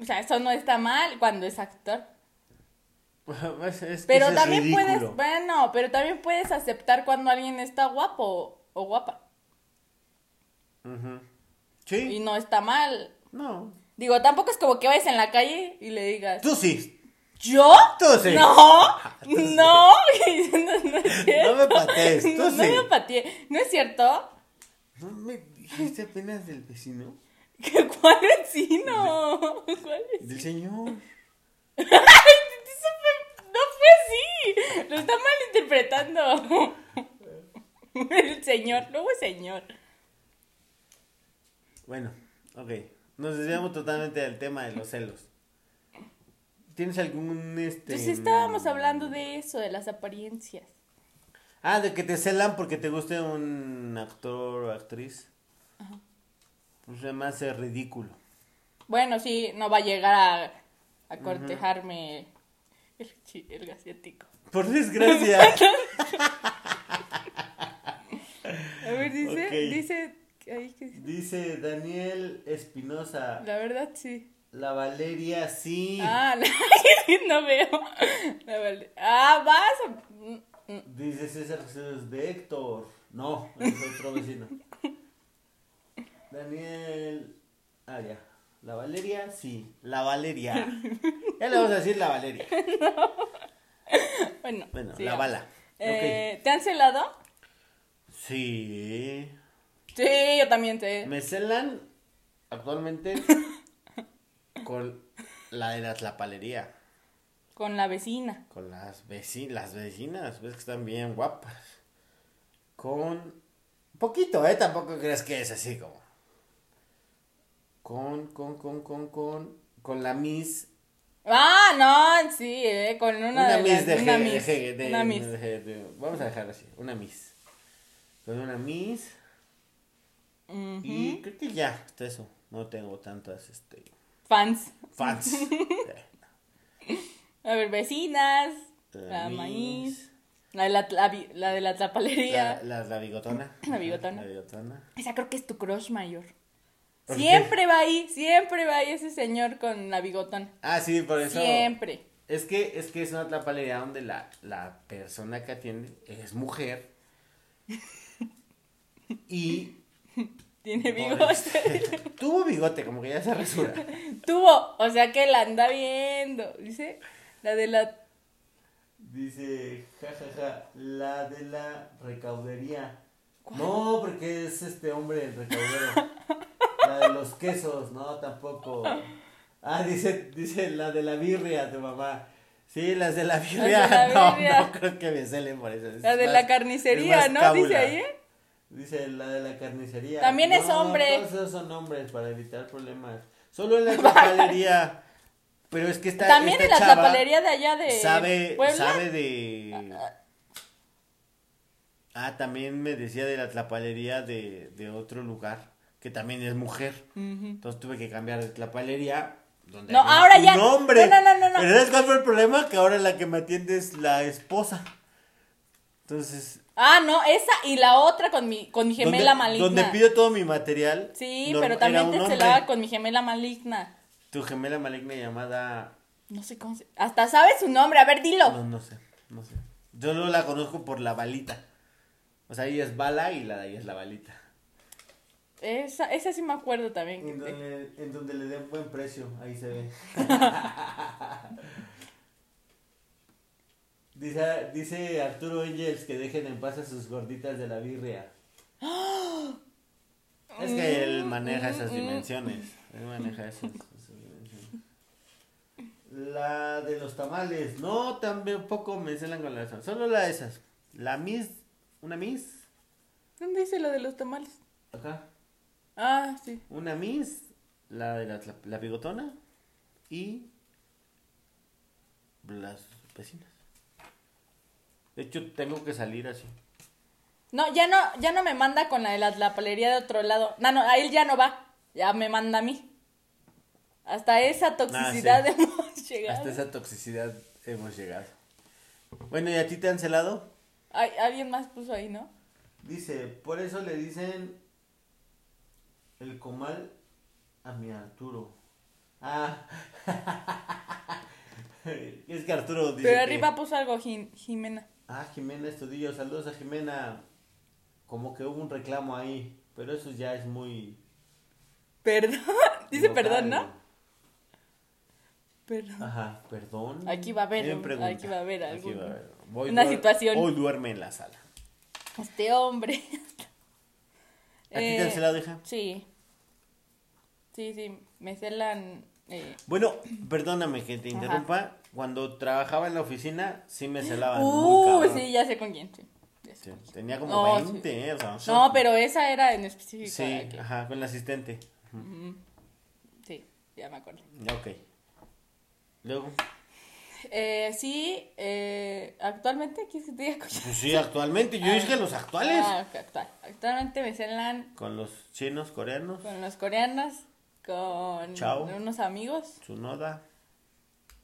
O sea, eso no está mal cuando es actor. [LAUGHS] Es- es que Pero también ridículo. puedes, bueno, pero también puedes aceptar cuando alguien está guapo o guapa. Y Sí. no está mal. No. Digo, tampoco es como que vayas en la calle y le digas, Tú sí. ¿yo? Tú sí. No, [LAUGHS] Tú sí. no, [LAUGHS] no, no es cierto. No me patees, tú no, no me pateé. ¿No es cierto? ¿No me dijiste apenas del vecino? [LAUGHS] ¿Que ¿Cuál vecino? ¿Cuál es? Del señor. [LAUGHS] Eso fue- no fue así. Lo está malinterpretando. El señor, luego es señor. Bueno, ok. Nos desviamos totalmente del tema de los celos. ¿Tienes algún este Entonces estábamos hablando de eso, de las apariencias. Ah, de que te celan porque te guste un actor o actriz. Pues se me hace ridículo. Bueno, sí, no va a llegar a, a cortejarme el, chi- el asiático. Por [LAUGHS] desgracia. A ver, dice, dice, ahí que dice. Daniel Espinosa. La verdad, sí. La Valeria sí. Ah, la- [LAUGHS] no veo. La Val- ah, vas. a-. Dice César Jesús de Héctor. No, es otro vecino. [LAUGHS] Daniel. Ah, ya. La Valeria, sí. La Valeria. Ya le vamos a decir la Valeria. [LAUGHS] Bueno, Bueno, la bala. Eh, ¿Te han celado? Sí. Sí, yo también te. Me celan actualmente con la de la tlapalería. Con la vecina. Con las vecinas, las vecinas, ves que están bien guapas. Con poquito, eh, tampoco crees que es así como. Con, con, con, con, con, con la Miss. Ah, no, sí, eh, con una, Una, de Miss las- de, una Miss. de, de- una Miss. de- de- Vamos a dejarlo así, una Miss. Con una Miss. Y creo que ya, hasta eso. No tengo tantas, este, Fans. fans. [LAUGHS] Eh, A ver, vecinas. La La maíz. La de la, la, la de la tlapalería. La, la, la bigotona. La bigotona. La bigotona. Esa creo que es tu crush mayor. Siempre va ahí, siempre va ahí ese señor con la bigotona. Ah, sí, por eso. Siempre. Es que, es que es una tlapalería donde la, la persona que atiende es mujer. Y [LAUGHS] Tiene bigote. Tuvo bigote, como que ya se rasura. [LAUGHS] Tuvo, o sea que la anda viendo. Dice, la de la. Dice, jajaja, la de la recaudería. No, porque es este hombre el recaudero. [LAUGHS] la de los quesos, no, tampoco. Ah, dice, dice la de la birria, tu mamá. Sí, las de la birria. la [LAUGHS] no, birria. no creo que me salen por eso. Es La de más- la carnicería, ¿no? cábula. Dice ahí. Dice la de la carnicería. También es No, hombre. Todos esos son hombres para evitar problemas. Solo en la [LAUGHS] tlapalería. Pero es que está. También esta en la tapalería de allá de Sabe, Puebla. sabe de. Ah, también me decía de la tlapalería de, de otro lugar, que también es mujer. Entonces tuve que cambiar de tlapalería. Donde No, ahora ya- hombre. no, no, no, no, ¿sabes cuál fue el problema? Que ahora la que me atiende es la esposa. Entonces. Ah, no, esa y la otra con mi, con mi gemela donde, maligna. Donde pido todo mi material. Sí, pero también te celaba con mi gemela maligna. Tu gemela maligna llamada. No sé cómo se... Hasta sabes su nombre, a ver, dilo. No, no sé, no sé. Yo no la conozco por la balita. O sea, ella es bala y la de ella es la balita. Esa, esa sí me acuerdo también. En donde, en donde le den buen precio, ahí se ve. [LAUGHS] dice, dice Arturo Angels que dejen en paz a sus gorditas de la birria. [GASPS] es que él maneja esas dimensiones. Él maneja esas, esas dimensiones. La de los tamales. No, también poco me celan con la Solo la de esas. La Miss. Una Miss. ¿Dónde dice lo de los tamales? Acá. Ah, sí. Una Miss, la de la, la, la bigotona y las vecinas. De hecho, tengo que salir así. No, ya no, ya no me manda con la de la, la palería de otro lado. No, no, a él ya no va. Ya me manda a mí. Hasta esa toxicidad Ah, sí. hemos llegado. Hasta esa toxicidad hemos llegado. Bueno, ¿y a ti te han celado? Ay, alguien más puso ahí, ¿no? Dice, por eso le dicen el comal a mi Arturo. Ah. [LAUGHS] es que Arturo dice Pero que- arriba puso algo Jim- Jimena. Ah, Jimena Estudillo, saludos a Jimena. Como que hubo un reclamo ahí, pero eso ya es muy... Perdón. [LAUGHS] Dice local. perdón, ¿no? Perdón. Ajá, perdón. Aquí va a haber aquí va a haber Aquí algún- va a haber. Voy una situación. Hoy duerme en la sala. Este hombre. [LAUGHS] ¿A ti te han Eh, celado, hija? Sí. Sí, sí. Me celan. Eh... Bueno, perdóname que te Ajá. interrumpa. Cuando trabajaba en la oficina, sí me [GASPS] celaban Uh, sí, ya sé con quién. sí. Sí, tenía como No, 20, ¿eh? O sea, No, pero esa era en específico. Sí, la que- ajá, con el asistente. Sí, ya me acuerdo. Ok. Luego, Eh, sí, eh, actualmente, ¿quieres que te diga pues sí, actualmente, yo dije los actuales. Ah, ok, actual. Actualmente me celan Con los chinos, coreanos, con los coreanos, con Chao. unos amigos Tsunoda.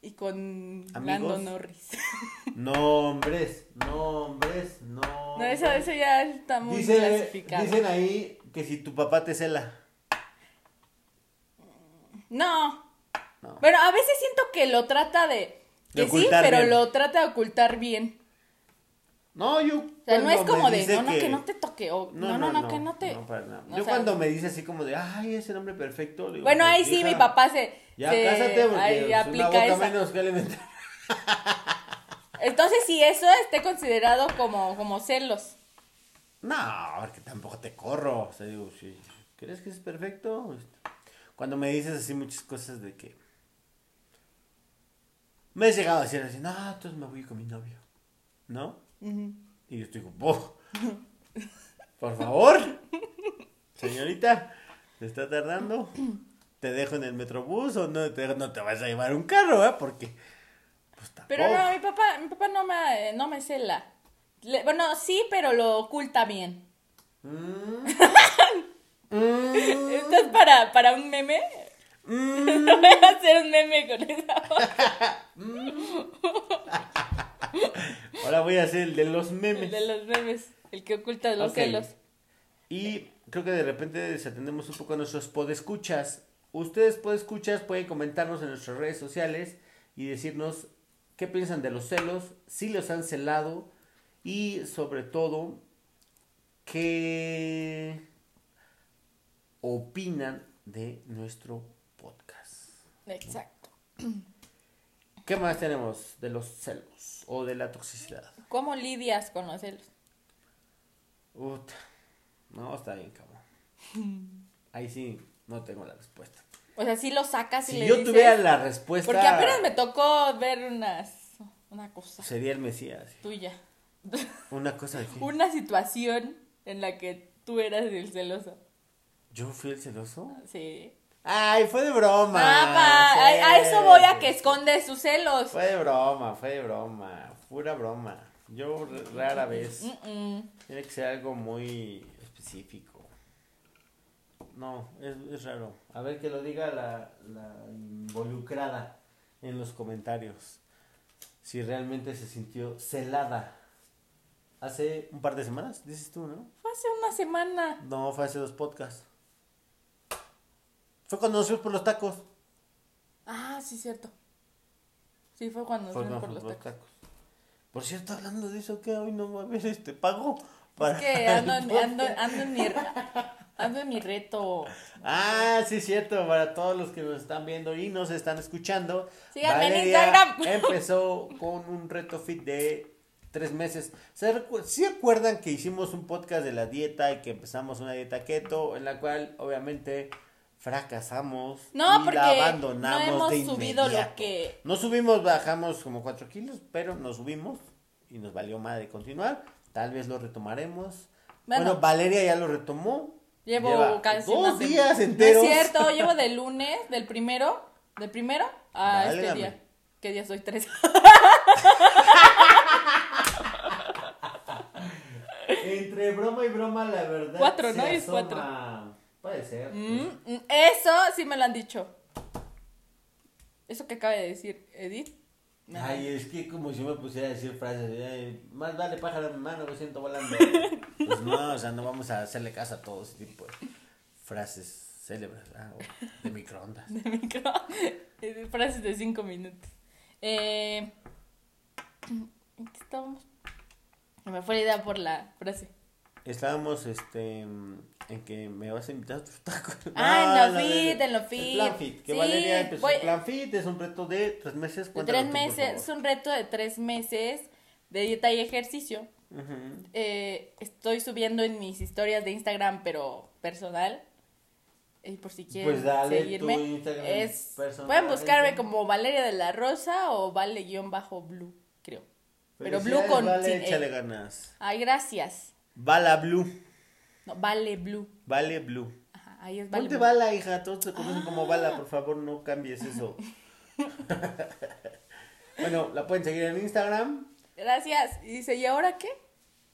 y con. Lando Norris. [LAUGHS] Nombres, nombres, no. No, eso, eso ya está muy clasificado. dicen ahí que si tu papá te cela. No. No. Bueno, a veces siento que lo trata de... Que sí, pero bien. lo trata de ocultar bien. No, yo. O sea, no es como de, no, no, que... no te toque. O, no, no, no, que no te... para nada. o Yo sea, cuando me dice así como de, ay, ese nombre perfecto. le digo, Bueno, pues, ahí sí hija, mi papá se... Ya se- cásate porque ahí es una aplica boca esa. menos que alimentar. [LAUGHS] Entonces, si eso esté considerado como, como celos. No, porque tampoco te corro. O sea, digo, si crees que es perfecto. Cuando me dices así muchas cosas de que. Me has llegado a decir así, no, entonces me voy con mi novio. ¿No? Y yo estoy como, "Oh, por favor, señorita, ¿te está tardando? ¿Te dejo en el metrobús o no te, no te vas a llevar un carro, eh? Porque, pues tampoco. Pero no, mi papá, mi papá no me, eh, no me cela. Le- bueno, sí, pero lo oculta bien. Mm. [LAUGHS] ¿Esto es para, para un meme? Mm. Voy [LAUGHS] a hacer un meme con esa voz. Ahora voy a hacer el de los El memes. de los memes, el que oculta los celos. Y creo que de repente desatendemos un poco a nuestros podescuchas. Ustedes podescuchas pueden comentarnos en nuestras redes sociales y decirnos qué piensan de los celos, si los han celado y sobre todo qué opinan de nuestro. Exacto. ¿Qué más tenemos de los celos o de la toxicidad? ¿Cómo lidias con los celos? Uta, no, está bien, cabrón. Ahí sí no tengo la respuesta. O sea, si lo sacas y Si le yo dices... tuviera la respuesta, Porque apenas me tocó ver unas... Una cosa sería el Mesías. tuya. Una cosa de [LAUGHS] Una situación en la que tú eras el celoso. yo fui el celoso. Sí. Ay, fue de broma. Mamá, sí. a, eso voy a que esconde sus celos. Fue de broma, fue de broma, pura broma. Yo rara vez. Tiene que ser algo muy específico. No, es, es raro. A ver que lo diga la, la involucrada en los comentarios. Si realmente se sintió celada. Hace un par de semanas, dices tú, ¿no? Fue hace una semana. No, fue hace dos podcasts. Fue cuando nos fuimos por los tacos. Ah, sí, cierto. Sí, fue cuando Fue fuimos por los tacos. Por cierto, hablando de eso, que hoy no va a haber este pago para. Es que ando, en- ando, en mi, ando en mi reto. Ah, sí, cierto, para todos los que nos están viendo y nos están escuchando. Síganme en Valeria Instagram. Empezó con un reto fit de tres meses. ¿Se recu- ¿Sí acuerdan que hicimos un podcast de la dieta y que empezamos una dieta keto en la cual obviamente fracasamos No, y porque la no abandonamos hemos de subido lo que... No subimos, bajamos como 4 kilos, pero nos subimos y nos valió madre continuar. Tal vez lo retomaremos. Bueno, Bueno. Valeria ya lo retomó. Llevo Lleva casi dos días No enteros. es cierto, llevo del lunes, del primero, del primero a este día. ¿Qué día soy? Tres. [LAUGHS] Entre broma y broma, la verdad. Cuatro, ¿no? Es cuatro. Ser. Mm, mm, Eso sí me lo han dicho. Eso que acaba de decir Edith. me lo- Ay, es que como si me pusiera a decir frases, más vale pájaro en mi mano, me siento volando. [LAUGHS] pues no, o sea, no vamos a hacerle caso a todo ese tipo de frases célebres, ¿verdad? O de microondas. [LAUGHS] de micro. Eh, [LAUGHS] Frases de cinco minutos. Eh, ¿En qué estábamos? Me fue la idea por la frase. Estábamos, este, en que me vas a invitar a tus [LAUGHS] tacos. Ah, en lo fit, en lo fit. plan fit, que Sí, Valeria empezó voy- plan fit, es un reto de tres meses. Tres tú, por meses, favor. es un reto de tres meses de dieta y ejercicio. Eh, estoy subiendo en mis historias de Instagram, pero personal. Y por si quieren Pues dale tu seguirme. Instagram Es, personal, pueden buscarme gente. como Valeria de la Rosa o Vale-Blue, creo. Pero Blue con Vale, sin E. échale ganas. Ay, gracias. Bala Blue. No, Vale Blue. Vale Blue. Ajá, ahí es Vale Ponte Blue. bala, hija. Todos te conocen como bala. Por favor, no cambies eso. [LAUGHS] bueno, la pueden seguir en Instagram. Gracias. Y dice, ¿y ahora qué?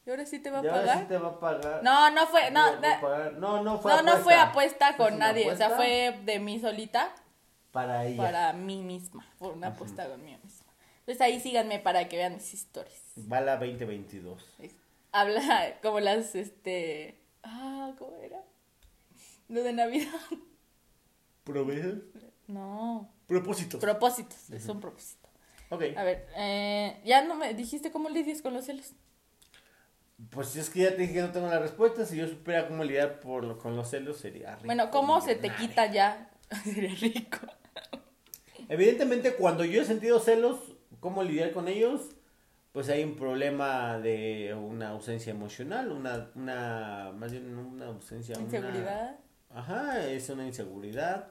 ¿Y ahora sí te va a Y ahora pagar? sí te va a pagar. No, no fue, no, pagar. no, no fue no, no fue apuesta Fue con nadie. O sea, fue de mí solita. Para ella. para mí misma, por una apuesta conmigo misma. Entonces ahí síganme para que vean mis historias. Bala 2022. Es- Habla como las, este... Ah, ¿cómo era? Lo de Navidad. ¿Promesas? No, Propósitos. propósitos, es un propósito. ok. A ver, eh, ya no me dijiste cómo lidias con los celos. Pues es que ya te dije que no tengo la respuesta. Si yo supiera cómo lidiar por lo- con los celos, sería rico. Bueno, ¿cómo se te quita ya? [LAUGHS] Sería rico. Evidentemente, cuando yo he sentido celos, ¿cómo lidiar con ellos? Pues hay un problema de una ausencia emocional, una, una, más bien una ausencia, una- Inseguridad. Ajá, es una inseguridad.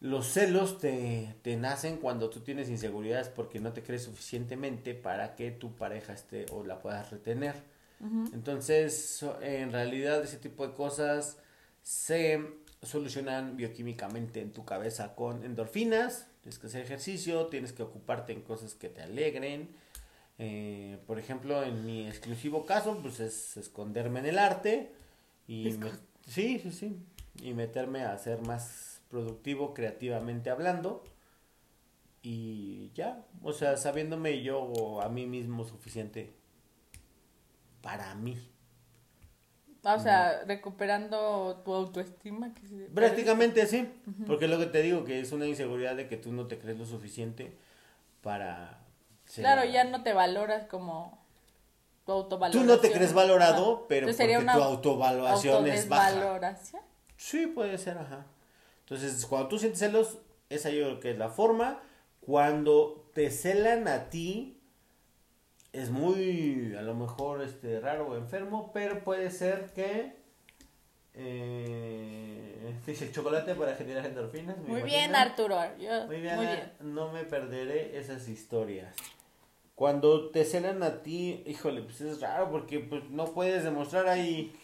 Los celos te, te nacen cuando tú tienes inseguridades porque no te crees suficientemente para que tu pareja esté o la puedas retener. Entonces, en realidad ese tipo de cosas se solucionan bioquímicamente en tu cabeza con endorfinas. Tienes que hacer ejercicio, tienes que ocuparte en cosas que te alegren. Eh, por ejemplo, en mi exclusivo caso, pues es esconderme en el arte y me- sí, sí, sí, y meterme a ser más productivo creativamente hablando. Y ya, o sea, sabiéndome yo a mí mismo suficiente para mí. Ah, O sea, recuperando tu autoestima. Que se- Prácticamente sí, porque lo que te digo que es una inseguridad de que tú no te crees lo suficiente para Claro, ya no te valoras como tu Tú autovaloración. no te crees valorado, pero sería porque una tu autovaluación es baja. Sí, puede ser, ajá. Entonces, cuando tú sientes celos, esa yo creo que es la forma. Cuando te celan a ti, es muy, a lo mejor, este, raro o enfermo, pero puede ser que... Eh, [LAUGHS] dice chocolate para generar endorfinas. Muy bien. Arturo. yo- Muy bien, muy Ana, bien. no me perderé esas historias. Cuando te celan a ti, híjole, pues es raro porque pues no puedes demostrar ahí.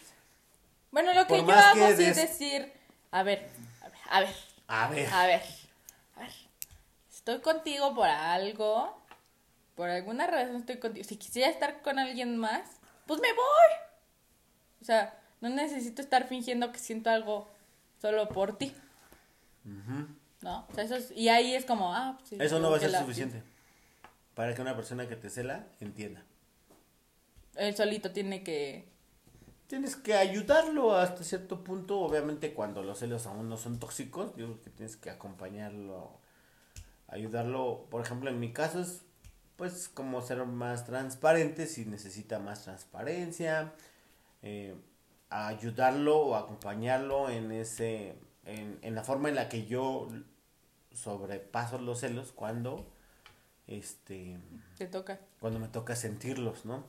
Bueno, lo que yo hago que es decir, a ver, a ver, A ver. a ver, a ver, estoy contigo por algo, por alguna razón estoy contigo. Si quisiera estar con alguien más, pues me voy. O sea, no necesito estar fingiendo que siento algo solo por ti, Ujú. ¿no? O sea, eso es, y ahí es como, ah, pues sí, Eso no va a ser la- suficiente para que una persona que te cela entienda. Él solito tiene que, Tienes que ayudarlo hasta cierto punto, obviamente cuando los celos aún no son tóxicos, yo creo que tienes que acompañarlo, ayudarlo, por ejemplo en mi caso es pues como ser más transparente si necesita más transparencia, eh, ayudarlo o acompañarlo en ese, en, en la forma en la que yo sobrepaso los celos cuando, este, te toca. cuando me toca sentirlos, ¿no?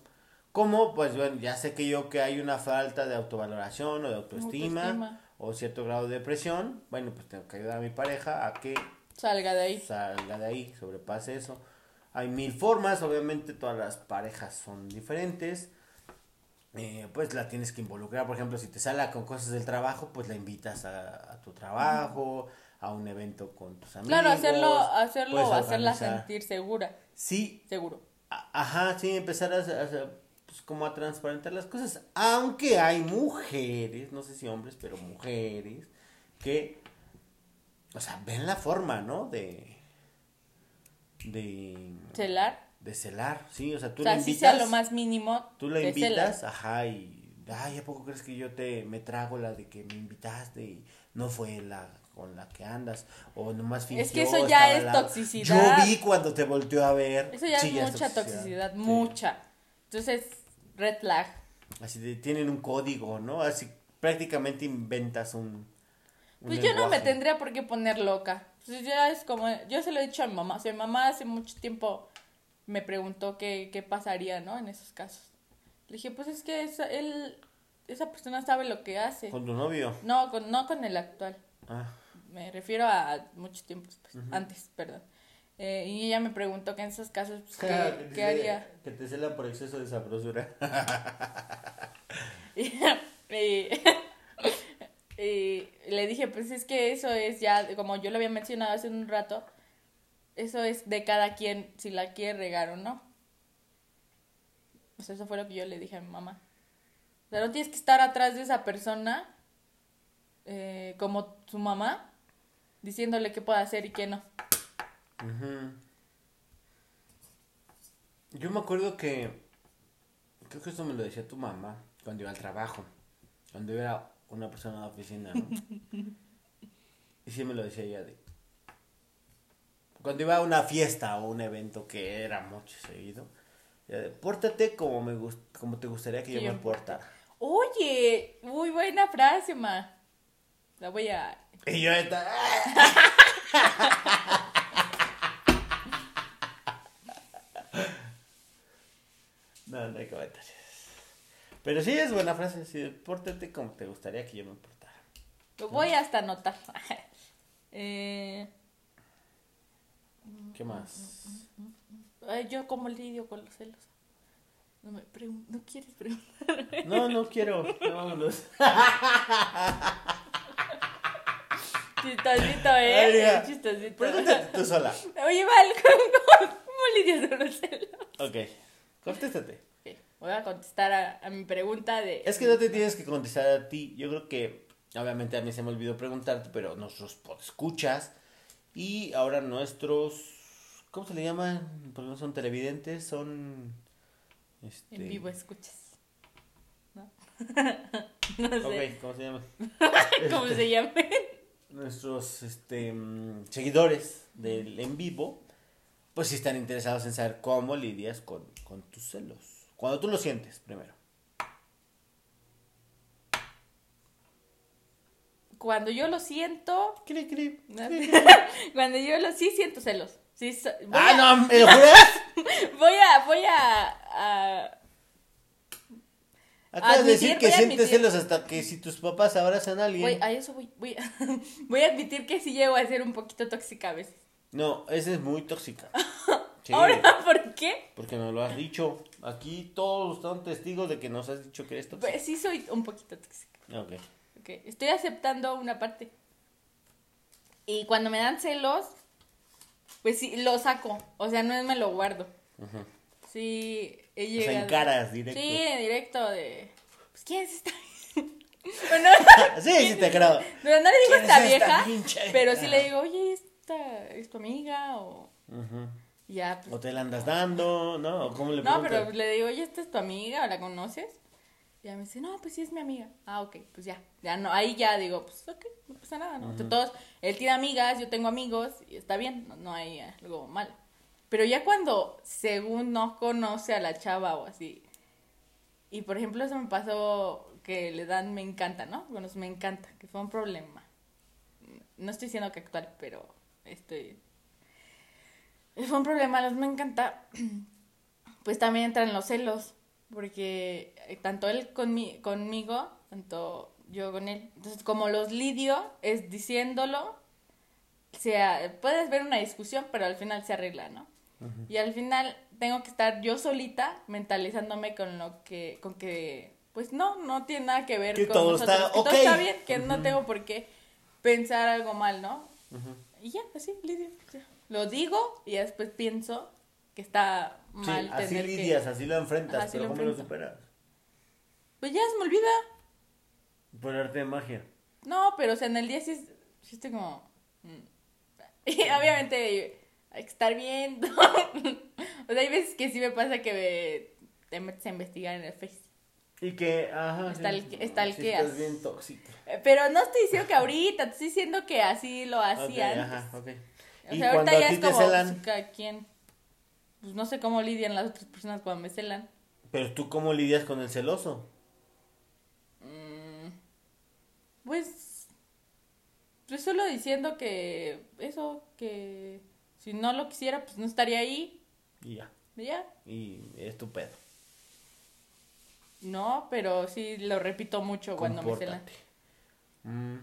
Como, pues bueno, ya sé que yo que hay una falta de autovaloración o de autoestima, Autoestima. o cierto grado de depresión, bueno, pues tengo que ayudar a mi pareja a que Salga de ahí. salga de ahí, sobrepase eso. Hay mil formas, obviamente todas las parejas son diferentes. Eh, pues la tienes que involucrar, por ejemplo, si te sale con cosas del trabajo, pues la invitas a, a tu trabajo, a un evento con tus amigos. Claro, hacerlo, hacerlo, hacerla sentir segura, Sí, seguro. Ajá, sí, empezar a, a- pues, como a transparentar las cosas. Aunque hay mujeres, no sé si hombres, pero mujeres, que, o sea, ven la forma, ¿no? De, de, Celar. de celar, sí, o sea, tú o sea, si invitas, sea lo más mínimo. tú la invitas, celas. ajá, y, ay, ¿a poco crees que yo te, me trago la de que me invitaste y no fue la con la que andas, o nomás fingió, Es que eso ya es toxicidad. Yo vi cuando te volteó a ver. Eso ya Sí, es mucha toxicidad, Sí. mucha. Entonces, red flag. Así de, tienen un código, ¿no? Así prácticamente inventas un. un Pues yo no me tendría por qué poner loca. Pues ya es como, yo se lo he dicho a mi mamá. O sea, mi mamá hace mucho tiempo me preguntó qué, qué pasaría, ¿no? En esos casos. Le dije, pues es que esa, él, esa persona sabe lo que hace. Con tu novio. No, con, no con el actual. Ah, Me refiero a mucho tiempo después. Antes, perdón. Eh, y ella me preguntó que en esos casos, pues, ¿qué, [LAUGHS] qué cela- haría? Que te cela por exceso de sabrosura. [LAUGHS] Y, y- y le dije, pues es que eso es ya, como yo lo había mencionado hace un rato, eso es de cada quien si la quiere regar o no. Pues eso fue lo que yo le dije a mi mamá. O sea, no tienes que estar atrás de esa persona eh, como su mamá, diciéndole qué puede hacer y qué no. Ujú. Yo me acuerdo que. Creo que esto me lo decía tu mamá cuando iba al trabajo. Cuando yo era una persona de oficina, ¿no? [LAUGHS] y sí me lo decía ella de. Cuando iba a una fiesta o un evento que era mucho seguido. de, Pórtate como, me gust como te gustaría que yo me portara. Oye, muy buena frase, ma. La voy a... Y yo estaba. No, no hay comentarios. Pero sí es buena frase, sí, pórtate como te gustaría que yo me portara. Lo voy hasta anotar. [LAUGHS] eh, ¿Qué más? ay, yo como lidio con los celos. No me pregun- no quieres preguntar. No, no quiero. no, Vámonos. [LAUGHS] Chistosito, Ay, eh. ya. Chistosito. Pregúntate tú sola. Oye, Val, [LAUGHS] ¿cómo, lidias con los celos? Ok, contéstate. Ok, Voy a contestar a, a mi pregunta de. Es que no te tienes que contestar a ti. Yo creo que, obviamente a mí se me olvidó preguntarte, pero nuestros escuchas y ahora nuestros, ¿cómo se le llaman? Porque no son televidentes, son... Este... En vivo escuchas. ¿No? [LAUGHS] no sé Ok, ¿cómo se llaman? cómo se llama. [LAUGHS] Nuestros este, mm, seguidores del en vivo, pues si están interesados en saber cómo lidias con, con tus celos. Cuando tú lo sientes, primero. cuando yo lo siento, Cri, cri, [LAUGHS] cuando yo lo sí siento celos. Sí, so- voy, Ah, a, no, ¿me lo [LAUGHS] juras? voy a, voy a, a- Acabas de decir que sientes celos hasta que si tus papás abrazan a alguien. voy, a eso voy, voy a, [LAUGHS] voy a admitir que sí llego a ser un poquito tóxica a veces. No, esa es muy tóxica. [LAUGHS] Sí, Ahora, ¿por qué? porque nos lo has dicho. Aquí todos son testigos de que nos has dicho que eres tóxica. Pues sí soy un poquito tóxica. Ok. Ok, Estoy aceptando una parte. Y cuando me dan celos, pues sí, lo saco. O sea, no es me lo guardo. Ujú. Sí, he O sea, llegado. en caras, directo. Sí, en directo de. Pues, ¿quién es esta? [LAUGHS] bueno, [LAUGHS] Sí, sí te creo. pero no le digo ¿Quién esta es esta vieja, pero sí le digo, oye, esta es tu amiga o. Ya, pues. O te la andas dando, ¿no? ¿O ¿Cómo le No, preguntas? pero le digo, oye, esta es tu amiga o la conoces. Y ya me dice, no, pues sí es mi amiga. Ah, ok, pues ya. Ya no, ahí ya digo, pues ok, no pasa nada, ¿no? Ujú. Todos, él tiene amigas, yo tengo amigos y está bien, no, no hay algo malo. Pero ya cuando, según no conoce a la chava o así, y por ejemplo, eso me pasó que le dan me encanta, ¿no? Bueno, me encanta, que fue un problema. No estoy diciendo que actual, pero estoy. Fue un problema, los me encanta. [CLEARS THROAT] Pues también entran los celos, porque eh, tanto él conmi- conmigo, tanto yo con él. Entonces, como los lidio, es diciéndolo, sea, puedes ver una discusión, pero al final se arregla, ¿no? Y al final tengo que estar yo solita mentalizándome con lo que, con que, pues no, no tiene nada que ver Que con todo nosotros, está que todo está bien, que no tengo por qué pensar algo mal, ¿no? Y ya, así, lidio. ya. Lo digo y después pienso que está Sí, mal así tener que- lidias, así lo enfrentas, Ajá, así pero lo ¿cómo lo superas? Pues ya se me olvida. Por arte de magia. No, pero o sea, en el día sí, sí estoy como... mm. [LAUGHS] Y obviamente hay que estar viendo. [LAUGHS] o sea, hay veces que sí me pasa que me- te metes a investigar en el Face. Y que, ajá. Estal- sí, estalqueas. sí estás bien tóxica. Eh, Pero no estoy diciendo que ahorita, te estoy diciendo que así lo hacía Ok, antes. ajá, ok. O y sea, ahorita ya es como celan, pues, quien. Pues no sé cómo lidian las otras personas cuando me celan. pero tú cómo lidias con el celoso. Mm, Pues, pues solo diciendo que eso, que si no lo quisiera, pues no estaría ahí. Y ya. y Ya, Y es tu pedo. no, pero sí lo repito mucho cuando me celan. Mm.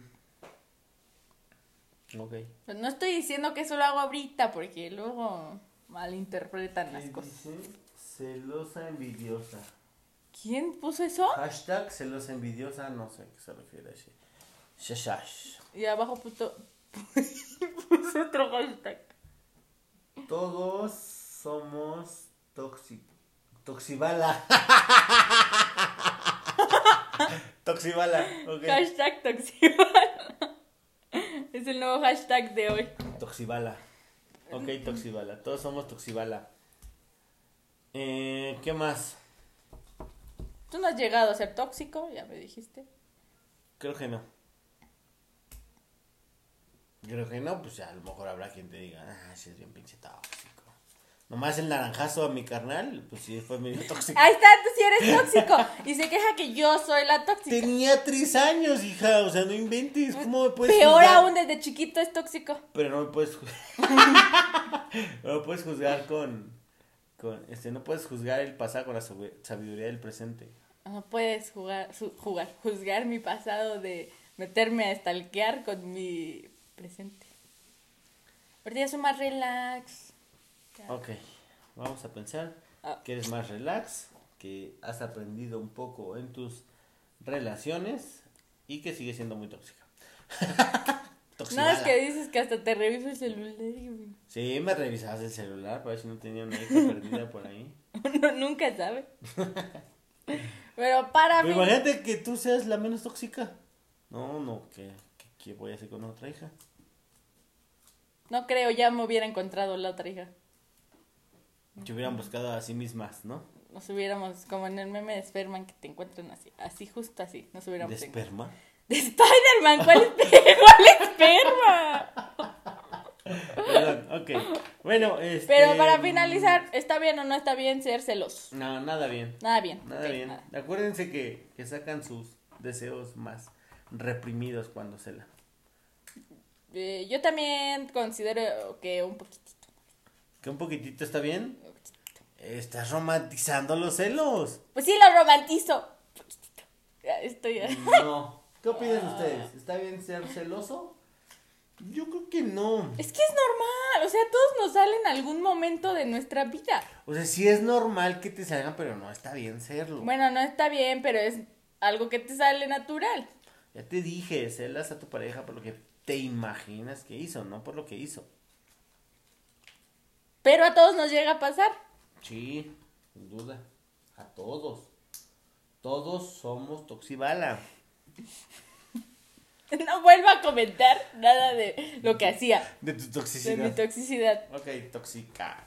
Ok. Pues no estoy diciendo que eso lo hago ahorita, porque luego malinterpretan las ¿Qué cosas. dice? Celosa envidiosa. ¿Quién puso eso? Hashtag celosa envidiosa, no sé a qué se refiere así. Shashash. Y abajo puso, [LAUGHS] puso otro hashtag. Todos somos tóxicos. Toxibala. [LAUGHS] Toxibala, ok. Hashtag Toxibala. Es el nuevo hashtag de hoy. Toxibala. Ok, Toxibala. Todos somos Toxibala. Eh, ¿Qué más? Tú no has llegado a ser tóxico, ya me dijiste. Creo que no. Creo que no, pues a lo mejor habrá quien te diga, ah, ese es bien pinche tóxico. Nomás el naranjazo a mi carnal, pues sí fue medio tóxico. Ahí está, tú sí eres tóxico. Y se queja que yo soy la tóxica. Tenía tres años, hija, o sea, no inventes, ¿cómo me puedes Peor juzgar? aún, desde chiquito es tóxico. Pero no me puedes ju- [LAUGHS] no me puedes juzgar con, con, este, no puedes juzgar el pasado con la sabi- sabiduría del presente. No puedes jugar, jugar, juzgar mi pasado de meterme a stalkear con mi presente. Ahorita ya soy más relax. Ya. Ok, vamos a pensar Ah. que eres más relax, que has aprendido un poco en tus relaciones y que sigues siendo muy tóxica. [LAUGHS] No, es que dices que hasta te reviso el celular. güey. Sí, me revisabas el celular para ver si no tenía una hija perdida por ahí. [LAUGHS] Uno nunca sabe. Pero para Pero mí. imagínate que tú seas la menos tóxica. No, no, ¿qué, qué, qué voy a hacer con otra hija? No creo, ya me hubiera encontrado la otra hija. Que hubieran buscado a sí mismas, ¿no? Nos hubiéramos, como en el meme de Spiderman, que te encuentran así, así, justo así. Nos De hubiéramos encontrado. esperma. [LAUGHS] De Spider-Man, ¿cuál es, [LAUGHS] ¿cuál? Perdón, ok. Bueno, este... Pero para finalizar, ¿está bien o no está bien ser celoso? No, nada bien. Nada bien. Nada bien. nada. Acuérdense que, que sacan sus deseos más reprimidos cuando celan. Eh, yo también considero que un poquitito. ¿Que un poquitito está bien? Estás romantizando los celos. Pues sí, lo romantizo. Ya estoy. No. [LAUGHS] ¿Qué opinan ustedes? ¿Está bien ser celoso? Yo creo que no. Es que es normal, o sea, todos nos salen en algún momento de nuestra vida. O sea, sí es normal que te salgan, pero no está bien serlo. Bueno, no está bien, pero es algo que te sale natural. Ya te dije, celas a tu pareja por lo que te imaginas que hizo, no por lo que hizo. Pero a todos nos llega a pasar. Sí, sin duda. A todos. Todos somos toxibala. [LAUGHS] No vuelvo a comentar nada de lo que hacía, De tu de toxicidad. mi toxicidad. Ok, tóxica.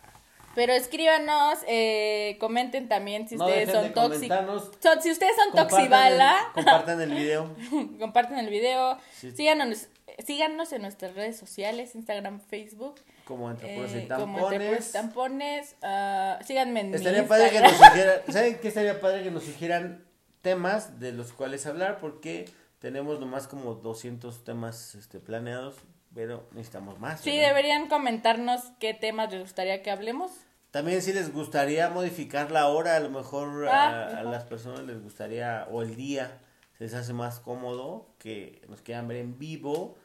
Pero escríbanos, eh, comenten también si No ustedes son de tóxicos. si ustedes son Compartan toxibala, Compartan el video. [LAUGHS] comparten el video. Sí. Síganos, síganos en nuestras redes sociales, Instagram, Facebook. Como entre puros y eh, como entre puros y tampones. tampones. ah, síganme en mi Estaría padre que nos sugieran, ¿saben qué estaría padre que nos sugieran temas de los cuales hablar? Porque tenemos nomás como 200 temas este, planeados, pero necesitamos más. Sí, ¿verdad? deberían comentarnos qué temas les gustaría que hablemos. También si les gustaría modificar la hora, a lo mejor Ah, a, a ajá. las personas les gustaría, o el día, se les hace más cómodo que nos quieran ver en vivo,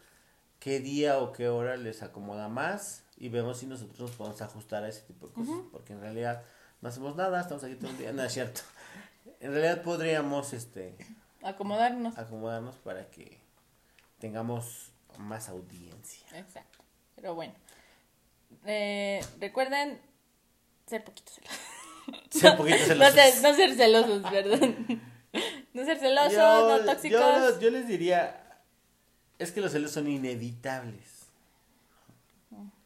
qué día o qué hora les acomoda más y vemos si nosotros nos podemos ajustar a ese tipo de cosas, porque en realidad no hacemos nada, estamos aquí todo el día, no es cierto. En realidad podríamos este Acomodarnos. acomodarnos para que tengamos más audiencia. Exacto. Pero bueno. Eh, recuerden ser poquito celosos. [LAUGHS] Ser un poquito No celosos. ser, no ser celosos, perdón. [LAUGHS] No ser celosos, Yo- no tóxicos. Yo, yo les diría, es que los celos son inevitables,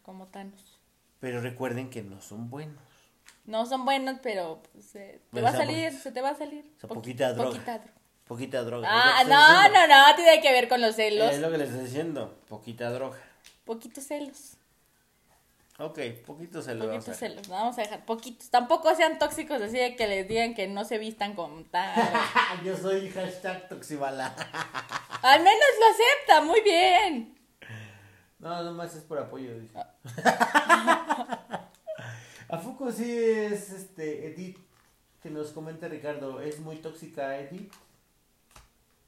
Como Thanos. pero recuerden que no son buenos. No son buenos, pero pues, eh, te Bueno, va a salir, se te va a salir. o sea, Poqui- poquita droga. Poquita droga. Poquita droga. Ah, no, no, no, tiene que ver con los celos. Es lo que les estoy diciendo, poquita droga. Poquitos celos. Ok, poquito celos. vamos Poquitos a ver. celos. Vamos a dejar poquitos. Tampoco sean tóxicos así de que les digan que no se vistan con tal. [LAUGHS] Yo soy hashtag toxibala. [LAUGHS] Al menos lo acepta, muy bien. No, nomás es por apoyo. dice. Ah. [LAUGHS] ¿A poco sí es este Edith? Que nos comenta Ricardo, ¿es muy tóxica Edith?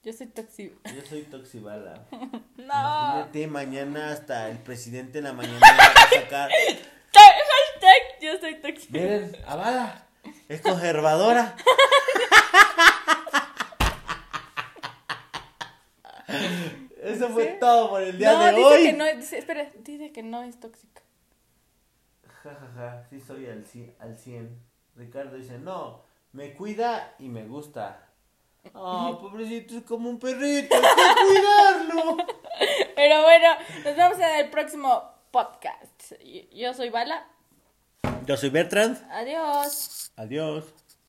Yo soy tóxico. Yo soy toxibala. [LAUGHS] No. Imagínate, mañana hasta el presidente en la mañana va a sacar. [LAUGHS] Hashtag yo soy tóxico. Miren, avala, es conservadora. [LAUGHS] Eso fue ¿Sí? todo por el día No, de dice hoy. que no, dice, espera, dice que no es tóxica. Ja, ja, ja, sí soy al 100, al 100. Ricardo dice, no, me cuida y me gusta. Ah, [LAUGHS] pobrecito, es como un perrito, hay que cuidarlo. [LAUGHS] Pero bueno, nos vemos en el próximo podcast. Yo soy Bala. Yo soy Bertrand. Adiós. Adiós.